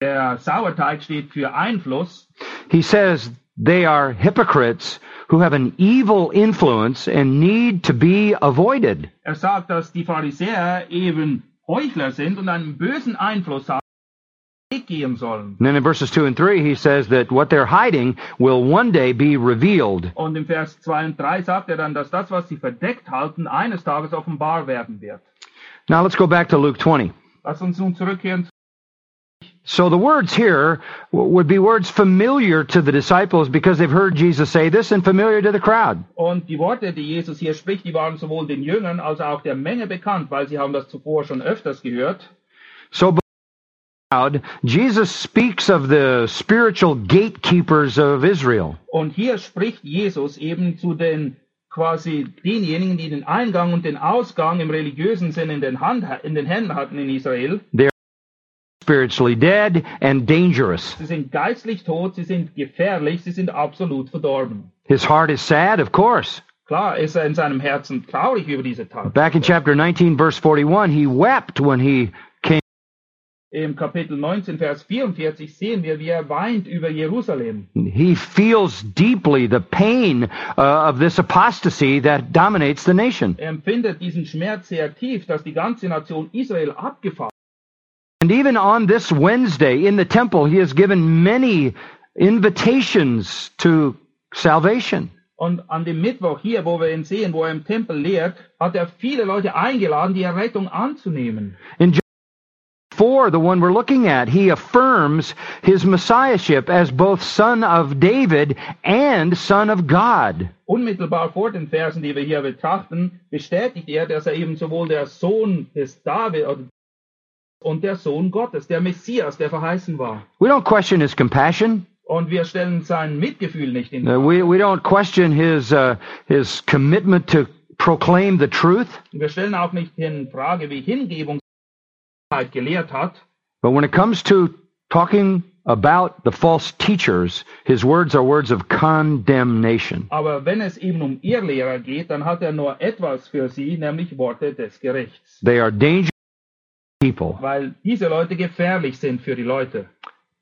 Der Sauerteig steht für Einfluss. He says they are hypocrites who have an evil influence and need to be avoided. Er sagt, dass die Pharisäer eben Heuchler sind und einen bösen Einfluss haben. And then in verses 2 and 3, he says that what they're hiding will one day be revealed. Und im Vers 2 und 3 sagt er dann, dass das, was sie verdeckt halten, eines Tages offenbar werden wird. Now let's go back to Luke 20. Lass uns nun zurückkehren. So the words here would be words familiar to the disciples because they've heard Jesus say this and familiar to the crowd. Und die Worte, die Jesus hier spricht, die waren sowohl den Jüngern als auch der Menge bekannt, weil sie haben das zuvor schon öfters gehört. So before the crowd, Jesus speaks of the spiritual gatekeepers of Israel. Und hier spricht Jesus eben zu den quasi denjenigen, die den Eingang und den Ausgang im religiösen in den, Hand, in den Händen hatten in Israel. Spiritually dead and dangerous. Sie sind geistlich tot, sie sind gefährlich, sie sind absolut verdorben. His heart is sad, of course. Klar ist er in seinem Herzen traurig über diese Tat. Back in chapter 19, verse 41, he wept when he came. Im Kapitel 19, Vers 44 sehen wir, wie er weint über Jerusalem. He feels deeply the pain uh, of this apostasy that dominates the nation. Er empfindet diesen Schmerz sehr tief, dass die ganze Nation Israel abgefahren And even on this Wednesday in the temple, he has given many invitations to salvation. Und an dem Mittwoch hier, wo wir ihn sehen, wo er im Tempel lehrt, hat er viele Leute eingeladen, die Errettung anzunehmen. In John 4, the one we're looking at, he affirms his messiahship as both son of David and son of God. Unmittelbar vor den Versen, die wir hier betrachten, bestätigt er, dass er eben sowohl der Sohn des David und der Sohn Gottes, der Messias, der verheißen war. We don't question his compassion. Und wir stellen sein Mitgefühl nicht in Uh, we, we don't question his, uh, his commitment to proclaim the truth, Wir stellen auch nicht in Frage, wie Hingebung gelehrt hat. but when it comes to talking about the false teachers, his words are words of condemnation. Aber wenn es eben um Irrlehrer geht, dann hat er nur etwas für sie, nämlich Worte des Gerichts. They are dangerous people. Weil diese Leute gefährlich sind für die Leute.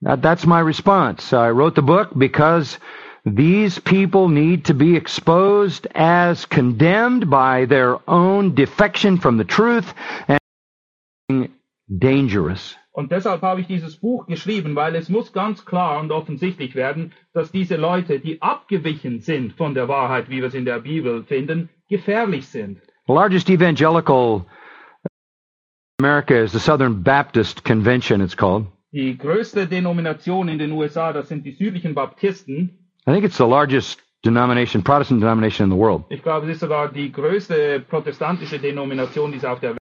That, that's my response. I wrote the book because these people need to be exposed as condemned by their own defection from the truth and dangerous. Und deshalb habe ich dieses Buch geschrieben, weil es muss ganz klar und offensichtlich werden, dass diese Leute, die abgewichen sind von der Wahrheit, wie wir es in der Bibel finden, gefährlich sind. The largest evangelical America is the Southern Baptist Convention, it's called. Die größte Denomination in den USA, das sind die südlichen Baptisten. I think it's the largest denomination, Protestant denomination in the world. Ich glaube, es ist sogar die größte protestantische Denomination, die es auf der Welt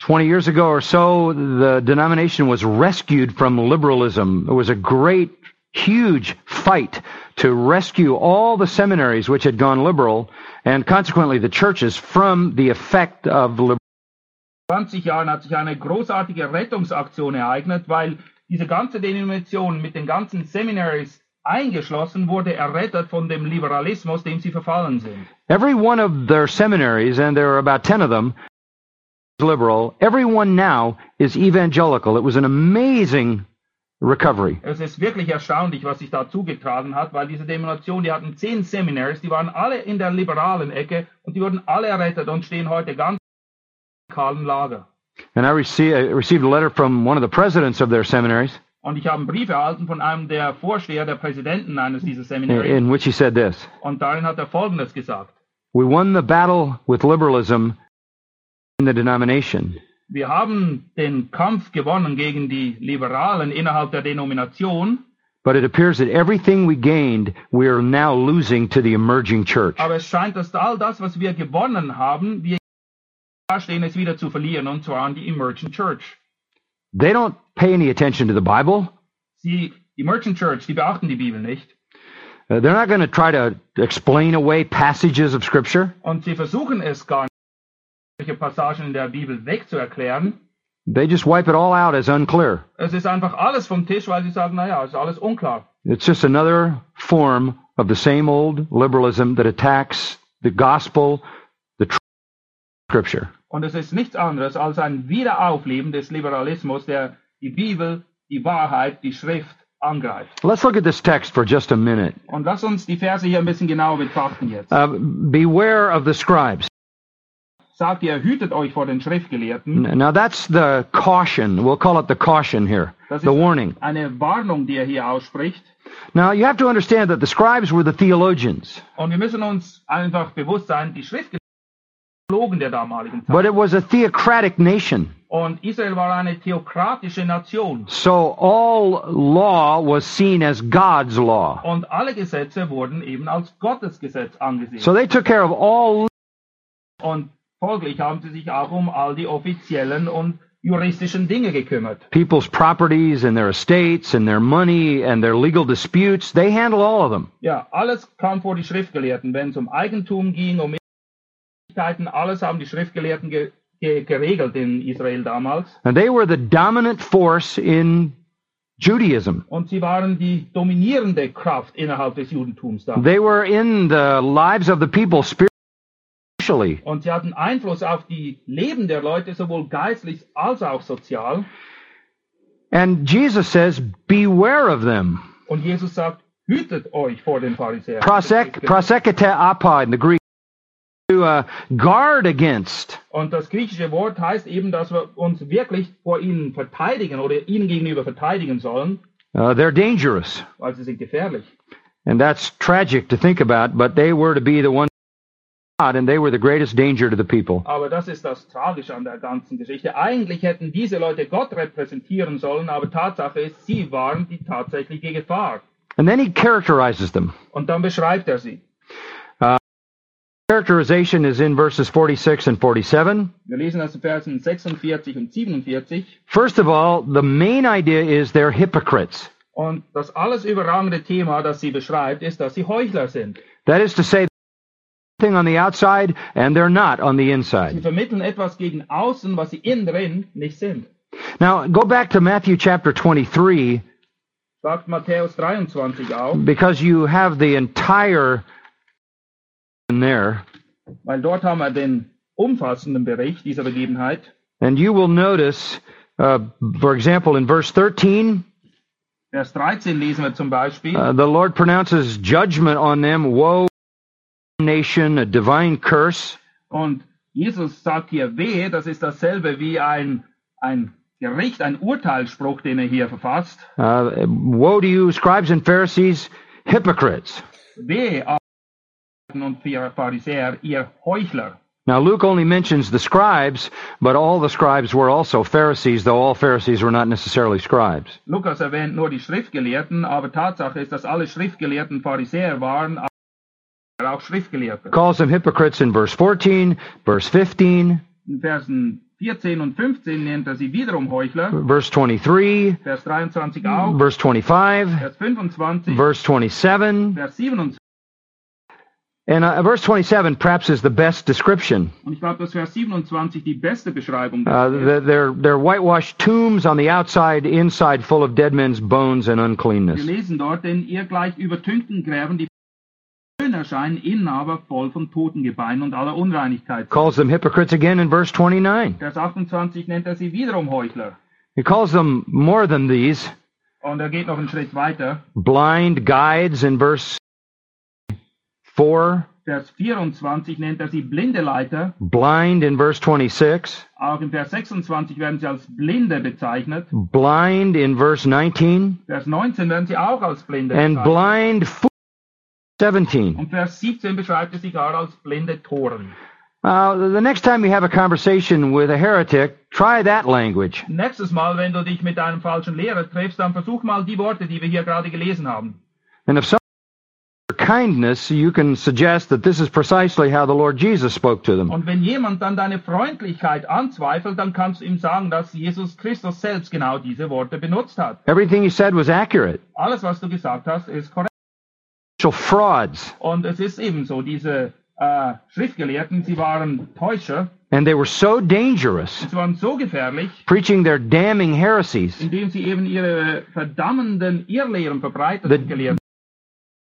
20 years ago or so, the denomination was rescued from liberalism. It was a great, huge fight to rescue all the seminaries which had gone liberal and consequently the churches from the effect of liberalism. 20 Jahren hat sich eine großartige Rettungsaktion ereignet, weil diese ganze Denomination mit den ganzen Seminaries eingeschlossen wurde, errettet von dem Liberalismus, dem sie verfallen sind. Every one of their seminaries, and there are about 10 of them, is liberal. Everyone now is evangelical. It was an amazing recovery. Es ist wirklich erstaunlich, was sich da zugetragen hat, weil diese Denomination, die hatten zehn Seminaries, die waren alle in der liberalen Ecke und die wurden alle errettet und stehen heute ganz kahlen Lager. And I rece- I received a letter from one of the presidents of their seminaries Und ich habe einen Brief erhalten von einem der Vorsteher, der Präsidenten eines dieser in, Seminaries. in which he said this. Und darin hat er Folgendes gesagt. We won the battle with liberalism in the denomination, Wir haben den Kampf gewonnen gegen die Liberalen innerhalb der Denomination, but it appears that everything we gained, we are now losing to the emerging church. aber es scheint, dass all das, was wir gewonnen haben, wir dastehen, es wieder zu verlieren, und zwar an die Emergent Church. They don't pay any attention to the Bible. Sie, die Emergent Church, die beachten die Bibel nicht. Uh, they're not going to try to explain away passages of Scripture. Und sie versuchen es gar nicht, Passagen in der Bibel wegzuerklären. They just wipe it all out as unclear. Es ist einfach alles vom Tisch, weil sie sagen, naja, ist alles unklar. It's just another form of the same old liberalism that attacks the gospel, the Scripture. Und es ist nichts anderes als ein Wiederaufleben des Liberalismus, der die Bibel, die Wahrheit, die Schrift angreift. Let's look at this text for just a minute. Und lass uns die Verse hier ein bisschen genauer betrachten jetzt. Uh, beware of the scribes. Sagt ihr, hütet euch vor den Schriftgelehrten. Now that's the caution. We'll call it the caution here, Das the ist warning. eine Warnung, die er hier ausspricht. Now you have to understand that the scribes were the theologians, Und wir müssen uns einfach bewusst sein, die Schriftgelehrten. But it was a theocratic nation. Und Israel war eine theokratische Nation. So all law was seen as God's law. Und alle Gesetze wurden eben als Gottes Gesetz angesehen. So they took care of all Und folglich haben sie sich auch um all die offiziellen und juristischen Dinge gekümmert. people's properties and their estates and their money and their legal disputes. They handle all of them. Ja, alles kam vor die Schriftgelehrten. Wenn es um Eigentum ging, um Möglichkeiten, alles haben die Schriftgelehrten ge ge geregelt in Israel damals. And they were the dominant force in Judaism. Und sie waren die dominierende Kraft innerhalb des Judentums da. They were in the lives of the people spiritually. Und sie hatten Einfluss auf die Leben der Leute, sowohl geistlich als auch sozial. And Jesus says, beware of them. Und Jesus sagt, hütet euch vor den Pharisäern. Prosek, prosekete apa in the Greek. To uh, guard against. Und das griechische Wort heißt eben, dass wir uns wirklich vor ihnen verteidigen oder ihnen gegenüber verteidigen sollen, Uh, they're dangerous. weil sie sind gefährlich. And that's tragic to think about, but they were to be the ones God, and they were the greatest danger to the people. Aber das ist das Tragische an der ganzen Geschichte. Eigentlich hätten diese Leute Gott repräsentieren sollen, aber Tatsache ist, sie waren die tatsächliche Gefahr. And then he characterizes them. Und dann beschreibt er sie. Characterization is in verses 46 and 47. Wir lesen das in Versen 46 und 47. First of all, the main idea is they're hypocrites. Und das alles überragende Thema, das sie beschreibt, ist, dass sie Heuchler sind. That is to say, thing on the outside and they're not on the Sie inside. vermitteln etwas gegen außen, was sie innen drin nicht sind. Now, go back to Matthew chapter 23 Sagt Matthäus 23 auch, because you have the entire. Weil dort haben wir den umfassenden Bericht dieser Begebenheit. And you will notice, uh, for example, in verse 13, Vers 13 lesen wir zum Beispiel. uh, the Lord pronounces judgment on them, woe, nation, a divine curse. Und Jesus sagt hier wehe, das ist dasselbe wie ein, ein Gericht, ein Urteilsspruch, den er hier verfasst. Uh, woe to you, scribes and Pharisees, hypocrites. Wehe, Abgeordneten und Pharisäer, ihr Heuchler. Now, Luke only mentions the scribes, but all the scribes were also Pharisees, though all Pharisees were not necessarily scribes. Lukas erwähnt nur die Schriftgelehrten, aber Tatsache ist, dass alle Schriftgelehrten Pharisäer waren, aber auch Schriftgelehrte. Calls them hypocrites in verse 14, verse 15, In Versen 14 und 15 nennt er sie wiederum Heuchler, verse 23, Vers 23 auch, verse 25, Vers 25, verse 27. Vers 27. And uh, verse 27 perhaps is the best description. Und ich glaube, dass Vers 27 die beste Beschreibung Uh, the- they're, they're whitewashed tombs on the outside, inside full of dead men's bones and Wir uncleanness. lesen dort, denn ihr gleich übertünchten Gräben, die schön erscheinen, innen aber voll von Totengebeinen und aller Unreinigkeit. Calls them hypocrites again in verse 29. Vers 28 nennt er sie wiederum Heuchler. He calls them more than these Und er geht noch einen Schritt weiter. blind guides in verse 4, Vers 24 nennt er sie blinde Leiter. blind in verse 26, Auch in Vers 26 werden sie als Blinde bezeichnet. blind in verse 19, Vers 19 werden sie auch als Blinde and blind 17. Und Vers 17 beschreibt er sie gar als blinde Toren. Uh, the next time you have a conversation with a heretic, try that language. Nächstes Mal, wenn du dich mit einem falschen Lehrer triffst, dann versuch mal die Worte, die wir hier gerade gelesen haben. And if some kindness, you can suggest that this is precisely how the Lord Jesus spoke to them. Und wenn jemand dann deine Freundlichkeit anzweifelt, dann kannst du ihm sagen, dass Jesus Christus selbst genau diese Worte benutzt hat. Everything he said was accurate. Alles, was du gesagt hast, ist korrekt. So frauds, Und es ist ebenso, diese äh, Schriftgelehrten, sie waren Täuscher, and they were so dangerous, so preaching their damning heresies, indem sie eben ihre verdammenden Irrlehren verbreiteten, The-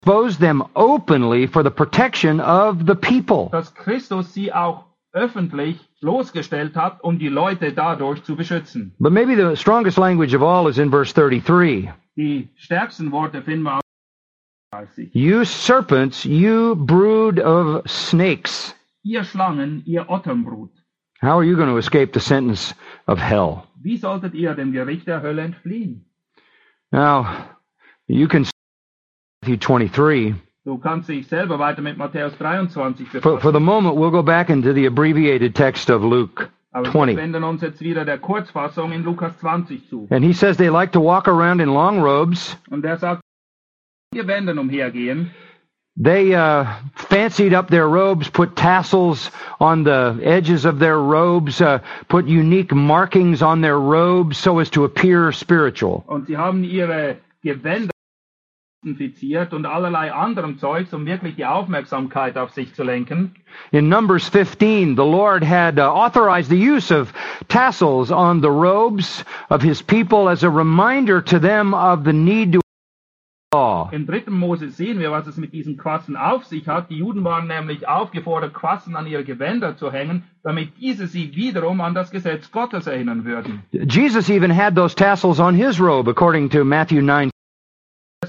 exposed them openly for the protection of the people. dass Christus sie auch öffentlich bloßgestellt hat, um die Leute dadurch zu beschützen. But maybe the strongest language of all is in verse 33. Die stärksten Worte finden wir You serpents, you brood of snakes. Ihr Schlangen, ihr Otternbrut, How are you going to escape the sentence of hell? wie solltet ihr dem Gericht der Hölle entfliehen? Now, you can Matthew 23. Du kannst dich selber weiter mit Matthäus 23 For, befassen. for the moment, we'll go back into the abbreviated text of Luke 20. wenden uns jetzt wieder der Kurzfassung in Lukas 20 zu. And he says they like to walk around in long robes. Und er sagt, wir umhergehen. They uh, fancied up their robes, put tassels on the edges of their robes, uh, put unique markings on their robes so as to appear spiritual. Und sie haben ihre Gewänder infiziert und allerlei anderem Zeugs, um wirklich die Aufmerksamkeit auf sich zu lenken. In Numbers 15, the Lord had uh, authorized the use of tassels on the robes of his people as a reminder to them of the need to law. Im dritten Mose sehen wir, was es mit diesen Quassen auf sich hat. Die Juden waren nämlich aufgefordert, Quassen an ihre Gewänder zu hängen, damit diese sie wiederum an das Gesetz Gottes erinnern würden. Jesus even had those tassels on his robe, according to Matthew 9.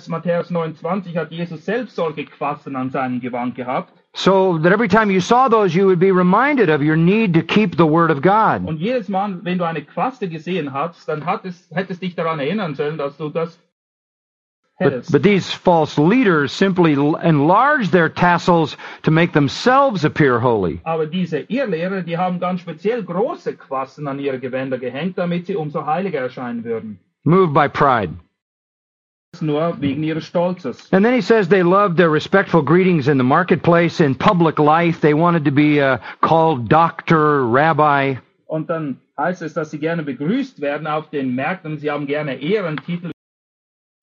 Matthäus 29 hat Jesus selbst solche Quassen an seinem Gewand gehabt. So that every time you saw those, you would be reminded of your need to keep the Word of God. Und jedes Mal, wenn du eine Quaste gesehen hast, dann hat es, hättest dich daran erinnern sollen, dass du das But, hättest. but these false leaders simply enlarged their tassels to make themselves appear holy. Aber diese Irrlehrer, die haben ganz speziell große Quasten an ihre Gewänder gehängt, damit sie umso heiliger erscheinen würden. moved by pride. Nur wegen ihres Stolzes. And then he says they loved their respectful greetings in the marketplace, in public life. They wanted to be uh, called doctor, rabbi. Und dann heißt es, dass sie gerne begrüßt werden auf den Märkten. Sie haben gerne Ehrentitel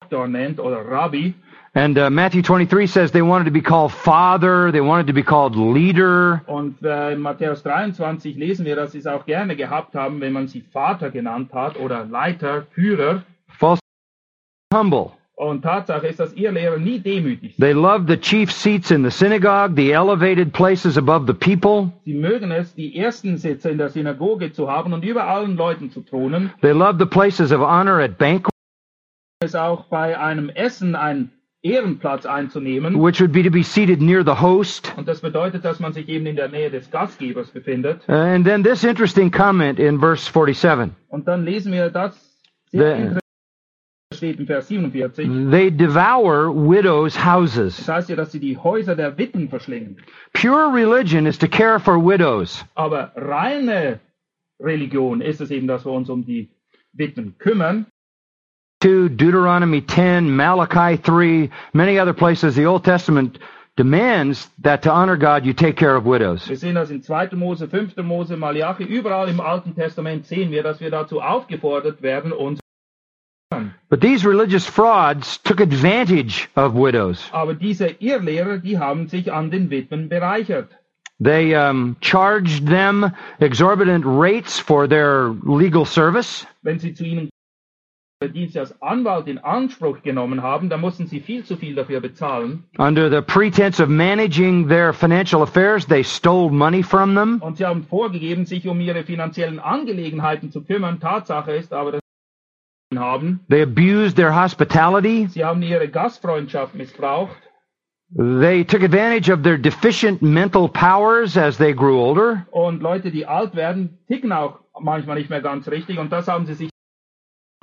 Doktor nennt oder Rabbi. And uh, Matthew 23 says they wanted to be called father, they wanted to be called leader. Und äh, in Matthäus 23 lesen wir, dass sie es auch gerne gehabt haben, wenn man sie Vater genannt hat oder Leiter, Führer. False humble. Und Tatsache ist, dass ihr Lehrer nie demütig. They loved the chief seats in the synagogue, the elevated places above the people. Sie mögen es, die ersten Sitze in der Synagoge zu haben und über allen Leuten zu thronen. They loved the places of honor at banquets, Es auch bei einem Essen einen Ehrenplatz einzunehmen. which would be to be seated near the host. Und das bedeutet, dass man sich eben in der Nähe des Gastgebers befindet. And then this interesting comment in verse 47. Und dann lesen wir das The- sehr interessant steht Vers 47. They devour widows' Das houses. heißt ja, dass sie die Häuser der Witwen verschlingen. Pure religion is to care for widows. Aber reine Religion ist es eben, dass wir uns um die Witwen kümmern. 2, Deuteronomy 10, Malachi 3, many other places, the Old Testament demands that to honor God, you take care of widows. Wir sehen das in 2. Mose, 5. Mose, Malachi, überall im Alten Testament sehen wir, dass wir dazu aufgefordert werden, uns But these religious frauds took advantage of widows. Aber diese Irrlehrer, die haben sich an den Witwen bereichert. They um, charged them exorbitant rates for their legal service. Wenn sie zu ihnen Dienst als Anwalt in Anspruch genommen haben, mussten sie viel zu viel dafür bezahlen. Under the pretense of managing their financial affairs, they stole money from them. Und sie haben vorgegeben, sich um ihre finanziellen Angelegenheiten zu kümmern. Tatsache ist aber, haben. They abused their hospitality. Sie haben ihre Gastfreundschaft missbraucht. They took advantage of their deficient mental powers as they grew older. Und Leute, die alt werden, ticken auch manchmal nicht mehr ganz richtig. Und das haben sie sich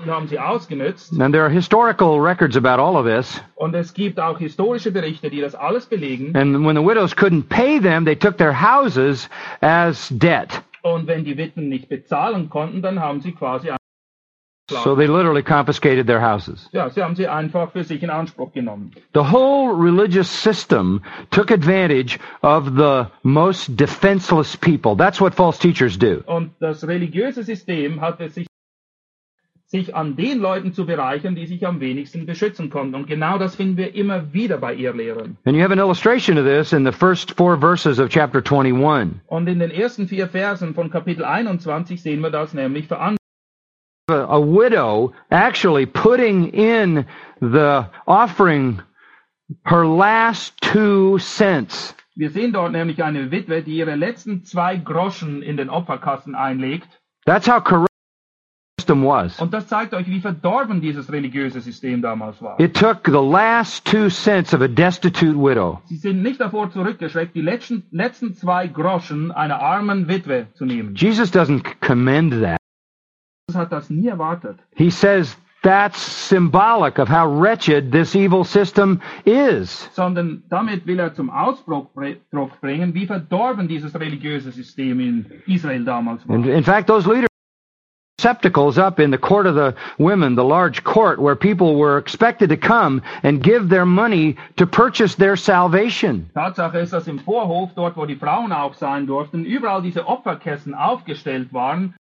haben sie ausgenützt. And there are historical records about all of this. Und es gibt auch historische Berichte, die das alles belegen. And when the widows couldn't pay them, they took their houses as debt. Und wenn die Witwen nicht bezahlen konnten, dann haben sie quasi So they literally confiscated their houses. ja, sie haben sie einfach für sich in Anspruch genommen. The whole religious system took advantage of the most defenseless people. That's what false teachers do. Und das religiöse System hatte sich sich an den Leuten zu bereichern, die sich am wenigsten beschützen konnten. Und genau das finden wir immer wieder bei Irrlehrern. And you have an illustration of this in the first four verses of chapter 21. Und in den ersten vier Versen von Kapitel 21 sehen wir das nämlich veranschaulicht. A, a widow actually putting in the offering her last two cents. Wir sehen dort nämlich eine Witwe, die ihre letzten zwei Groschen in den Opferkasten einlegt. That's how corrupt the system was. Und das zeigt euch, wie verdorben dieses religiöse System damals war. It took the last two cents of a destitute widow. Sie sind nicht davor zurückgeschreckt, die letzten, letzten zwei Groschen einer armen Witwe zu nehmen. Jesus doesn't commend that. He says that's symbolic of how wretched this evil system is. Sondern damit will er zum Ausdruck bringen, wie verdorben dieses religiöse System in Israel damals war. In fact, those leaders receptacles up in the court of the women, the large court where people were expected to come and give their money to purchase their salvation. Tatsache ist, dass im Vorhof, dort wo die Frauen auch sein durften, überall diese Opferkästen aufgestellt waren.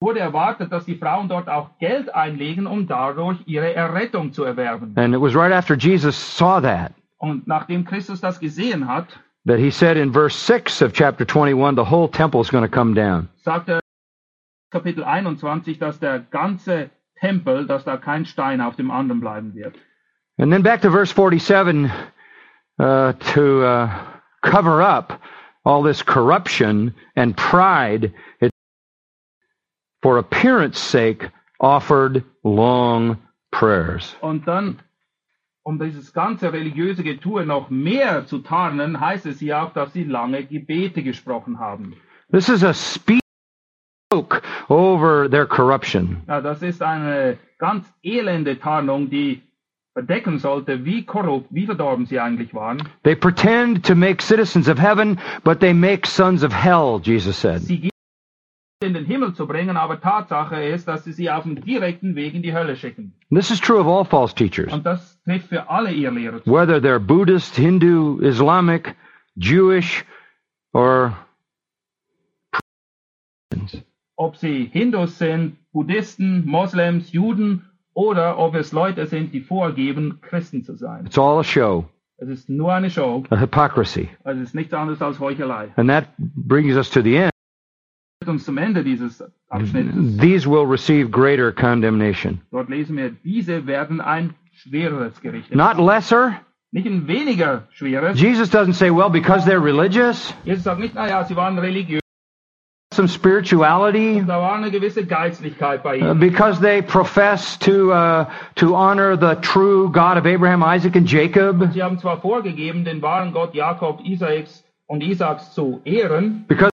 Wurde erwartet, dass die Frauen dort auch Geld einlegen, um dadurch ihre Errettung zu erwerben. And it was right after Jesus saw that Und nachdem Christus das gesehen hat, that he said in verse 6 of chapter 21 the whole temple is going to come down. sagt er Kapitel 21, dass der ganze Tempel, dass da kein Stein auf dem anderen bleiben wird. And then back to verse 47 uh, to uh, cover up all this corruption and pride. It, for appearance sake, offered long prayers. Und dann, um dieses ganze religiöse Getue noch mehr zu tarnen, heißt es hier auch, dass sie lange Gebete gesprochen haben. This is a speak over their corruption. Ja, das ist eine ganz elende Tarnung, die verdecken sollte, wie korrupt, wie verdorben sie eigentlich waren. They pretend to make citizens of heaven, but they make sons of hell, Jesus said. Sie in den Himmel zu bringen, aber Tatsache ist, dass sie sie auf dem direkten Weg in die Hölle schicken. This is true of all false teachers. Und das trifft für alle Irrlehrer zu. whether they're Buddhist, Hindu, Islamic, Jewish, or Ob sie Hindus sind, Buddhisten, Moslems, Juden oder ob es Leute sind, die vorgeben, Christen zu sein. It's all a show, Es ist nur eine Show, a hypocrisy. es ist nichts anderes als Heuchelei. And that brings us to the end. Uns zum Ende dieses Abschnittes. These will receive greater condemnation. Dort lesen wir, diese werden ein schwereres Gericht. Not lesser. Nicht ein weniger schweres. Jesus doesn't say, well, because they're religious, Jesus sagt nicht, naja, sie waren religiös, some spirituality, da war eine gewisse Geistlichkeit bei uh, ihnen. because they profess to, uh, to honor the true God of Abraham, Isaac, and Jacob, Sie haben zwar vorgegeben, den wahren Gott Jakob, Isaaks und Isaaks zu ehren, because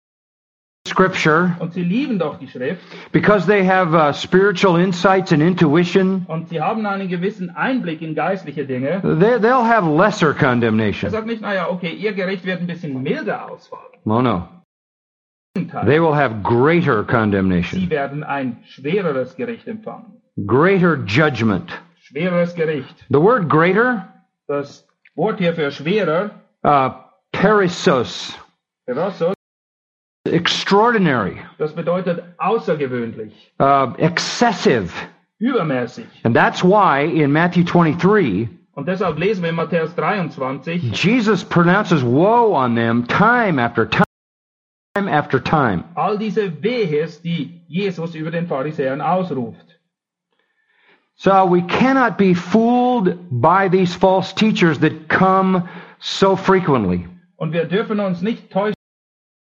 scripture, und sie lieben doch die Schrift, because they have uh, spiritual insights and intuition, und sie haben einen gewissen Einblick in geistliche Dinge. they, they'll have lesser Er condemnation. sagt nicht, naja, okay, ihr Gericht wird ein bisschen milder ausfallen. Oh no. They will have greater Sie condemnation, werden ein schwereres Gericht empfangen. greater judgment. Schwereres Gericht. The word greater, Das Wort hier für schwerer, uh, perissos, Perossos, extraordinary, das bedeutet außergewöhnlich, uh, excessive. übermäßig. And that's why in Matthew 23, Und deshalb lesen wir in Matthäus 23, Jesus pronounces woe on them time after time after time. all diese Wehes, die Jesus über den Pharisäern ausruft. So we cannot be fooled by these false teachers that come so frequently. Und wir dürfen uns nicht täuschen,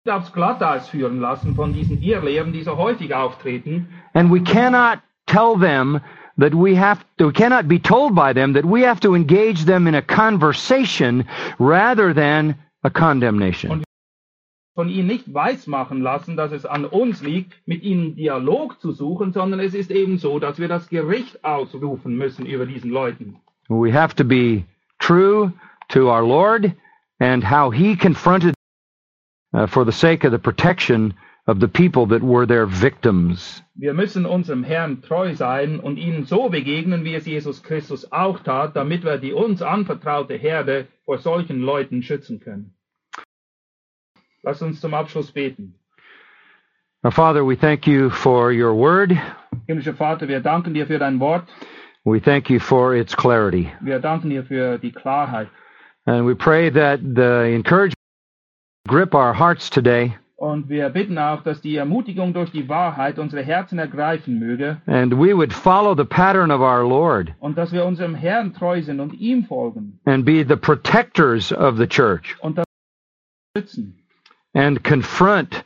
aufs Glatteis führen lassen von diesen Irrlehren, die so häufig auftreten. And we cannot tell them that we have to, we cannot be told by them that we have to engage them in a conversation rather than a condemnation. von ihnen nicht weismachen lassen, dass es an uns liegt, mit ihnen Dialog zu suchen, sondern es ist eben so, dass wir das Gericht ausrufen müssen über diesen Leuten. We have to be true to our Lord and how He confronted uh, for the sake of the protection of the people that were their victims. Wir müssen unserem Herrn treu sein und ihnen so begegnen, wie es Jesus Christus auch tat, damit wir die uns anvertraute Herde vor solchen Leuten schützen können. Lass uns zum Abschluss beten. Our Father, we thank you for your word. Himmlischer Vater, wir danken dir für dein Wort. We thank you for its clarity. Wir danken dir für die Klarheit. And we pray that the encouragement grip our hearts today Und wir bitten auch, dass die Ermutigung durch die Wahrheit unsere Herzen ergreifen möge and we would follow the pattern of our Lord und dass wir unserem Herrn treu sind und ihm folgen and be the protectors of the church und schützen and confront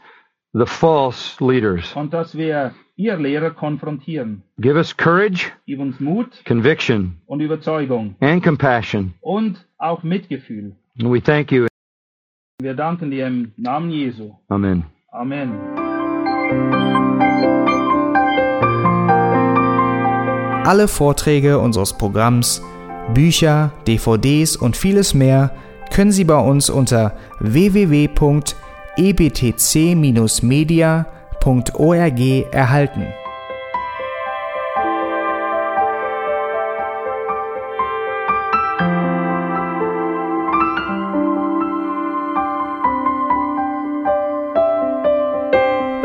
the false leaders. und dass wir ihr Lehrer konfrontieren. Give us courage, Gib uns Mut conviction, und Überzeugung and compassion. und auch Mitgefühl. And we thank you. Wir danken dir im Namen Jesu. Amen. Amen. Alle Vorträge unseres Programms, Bücher, DVDs und vieles mehr können Sie bei uns unter www.ebtc-media.org erhalten.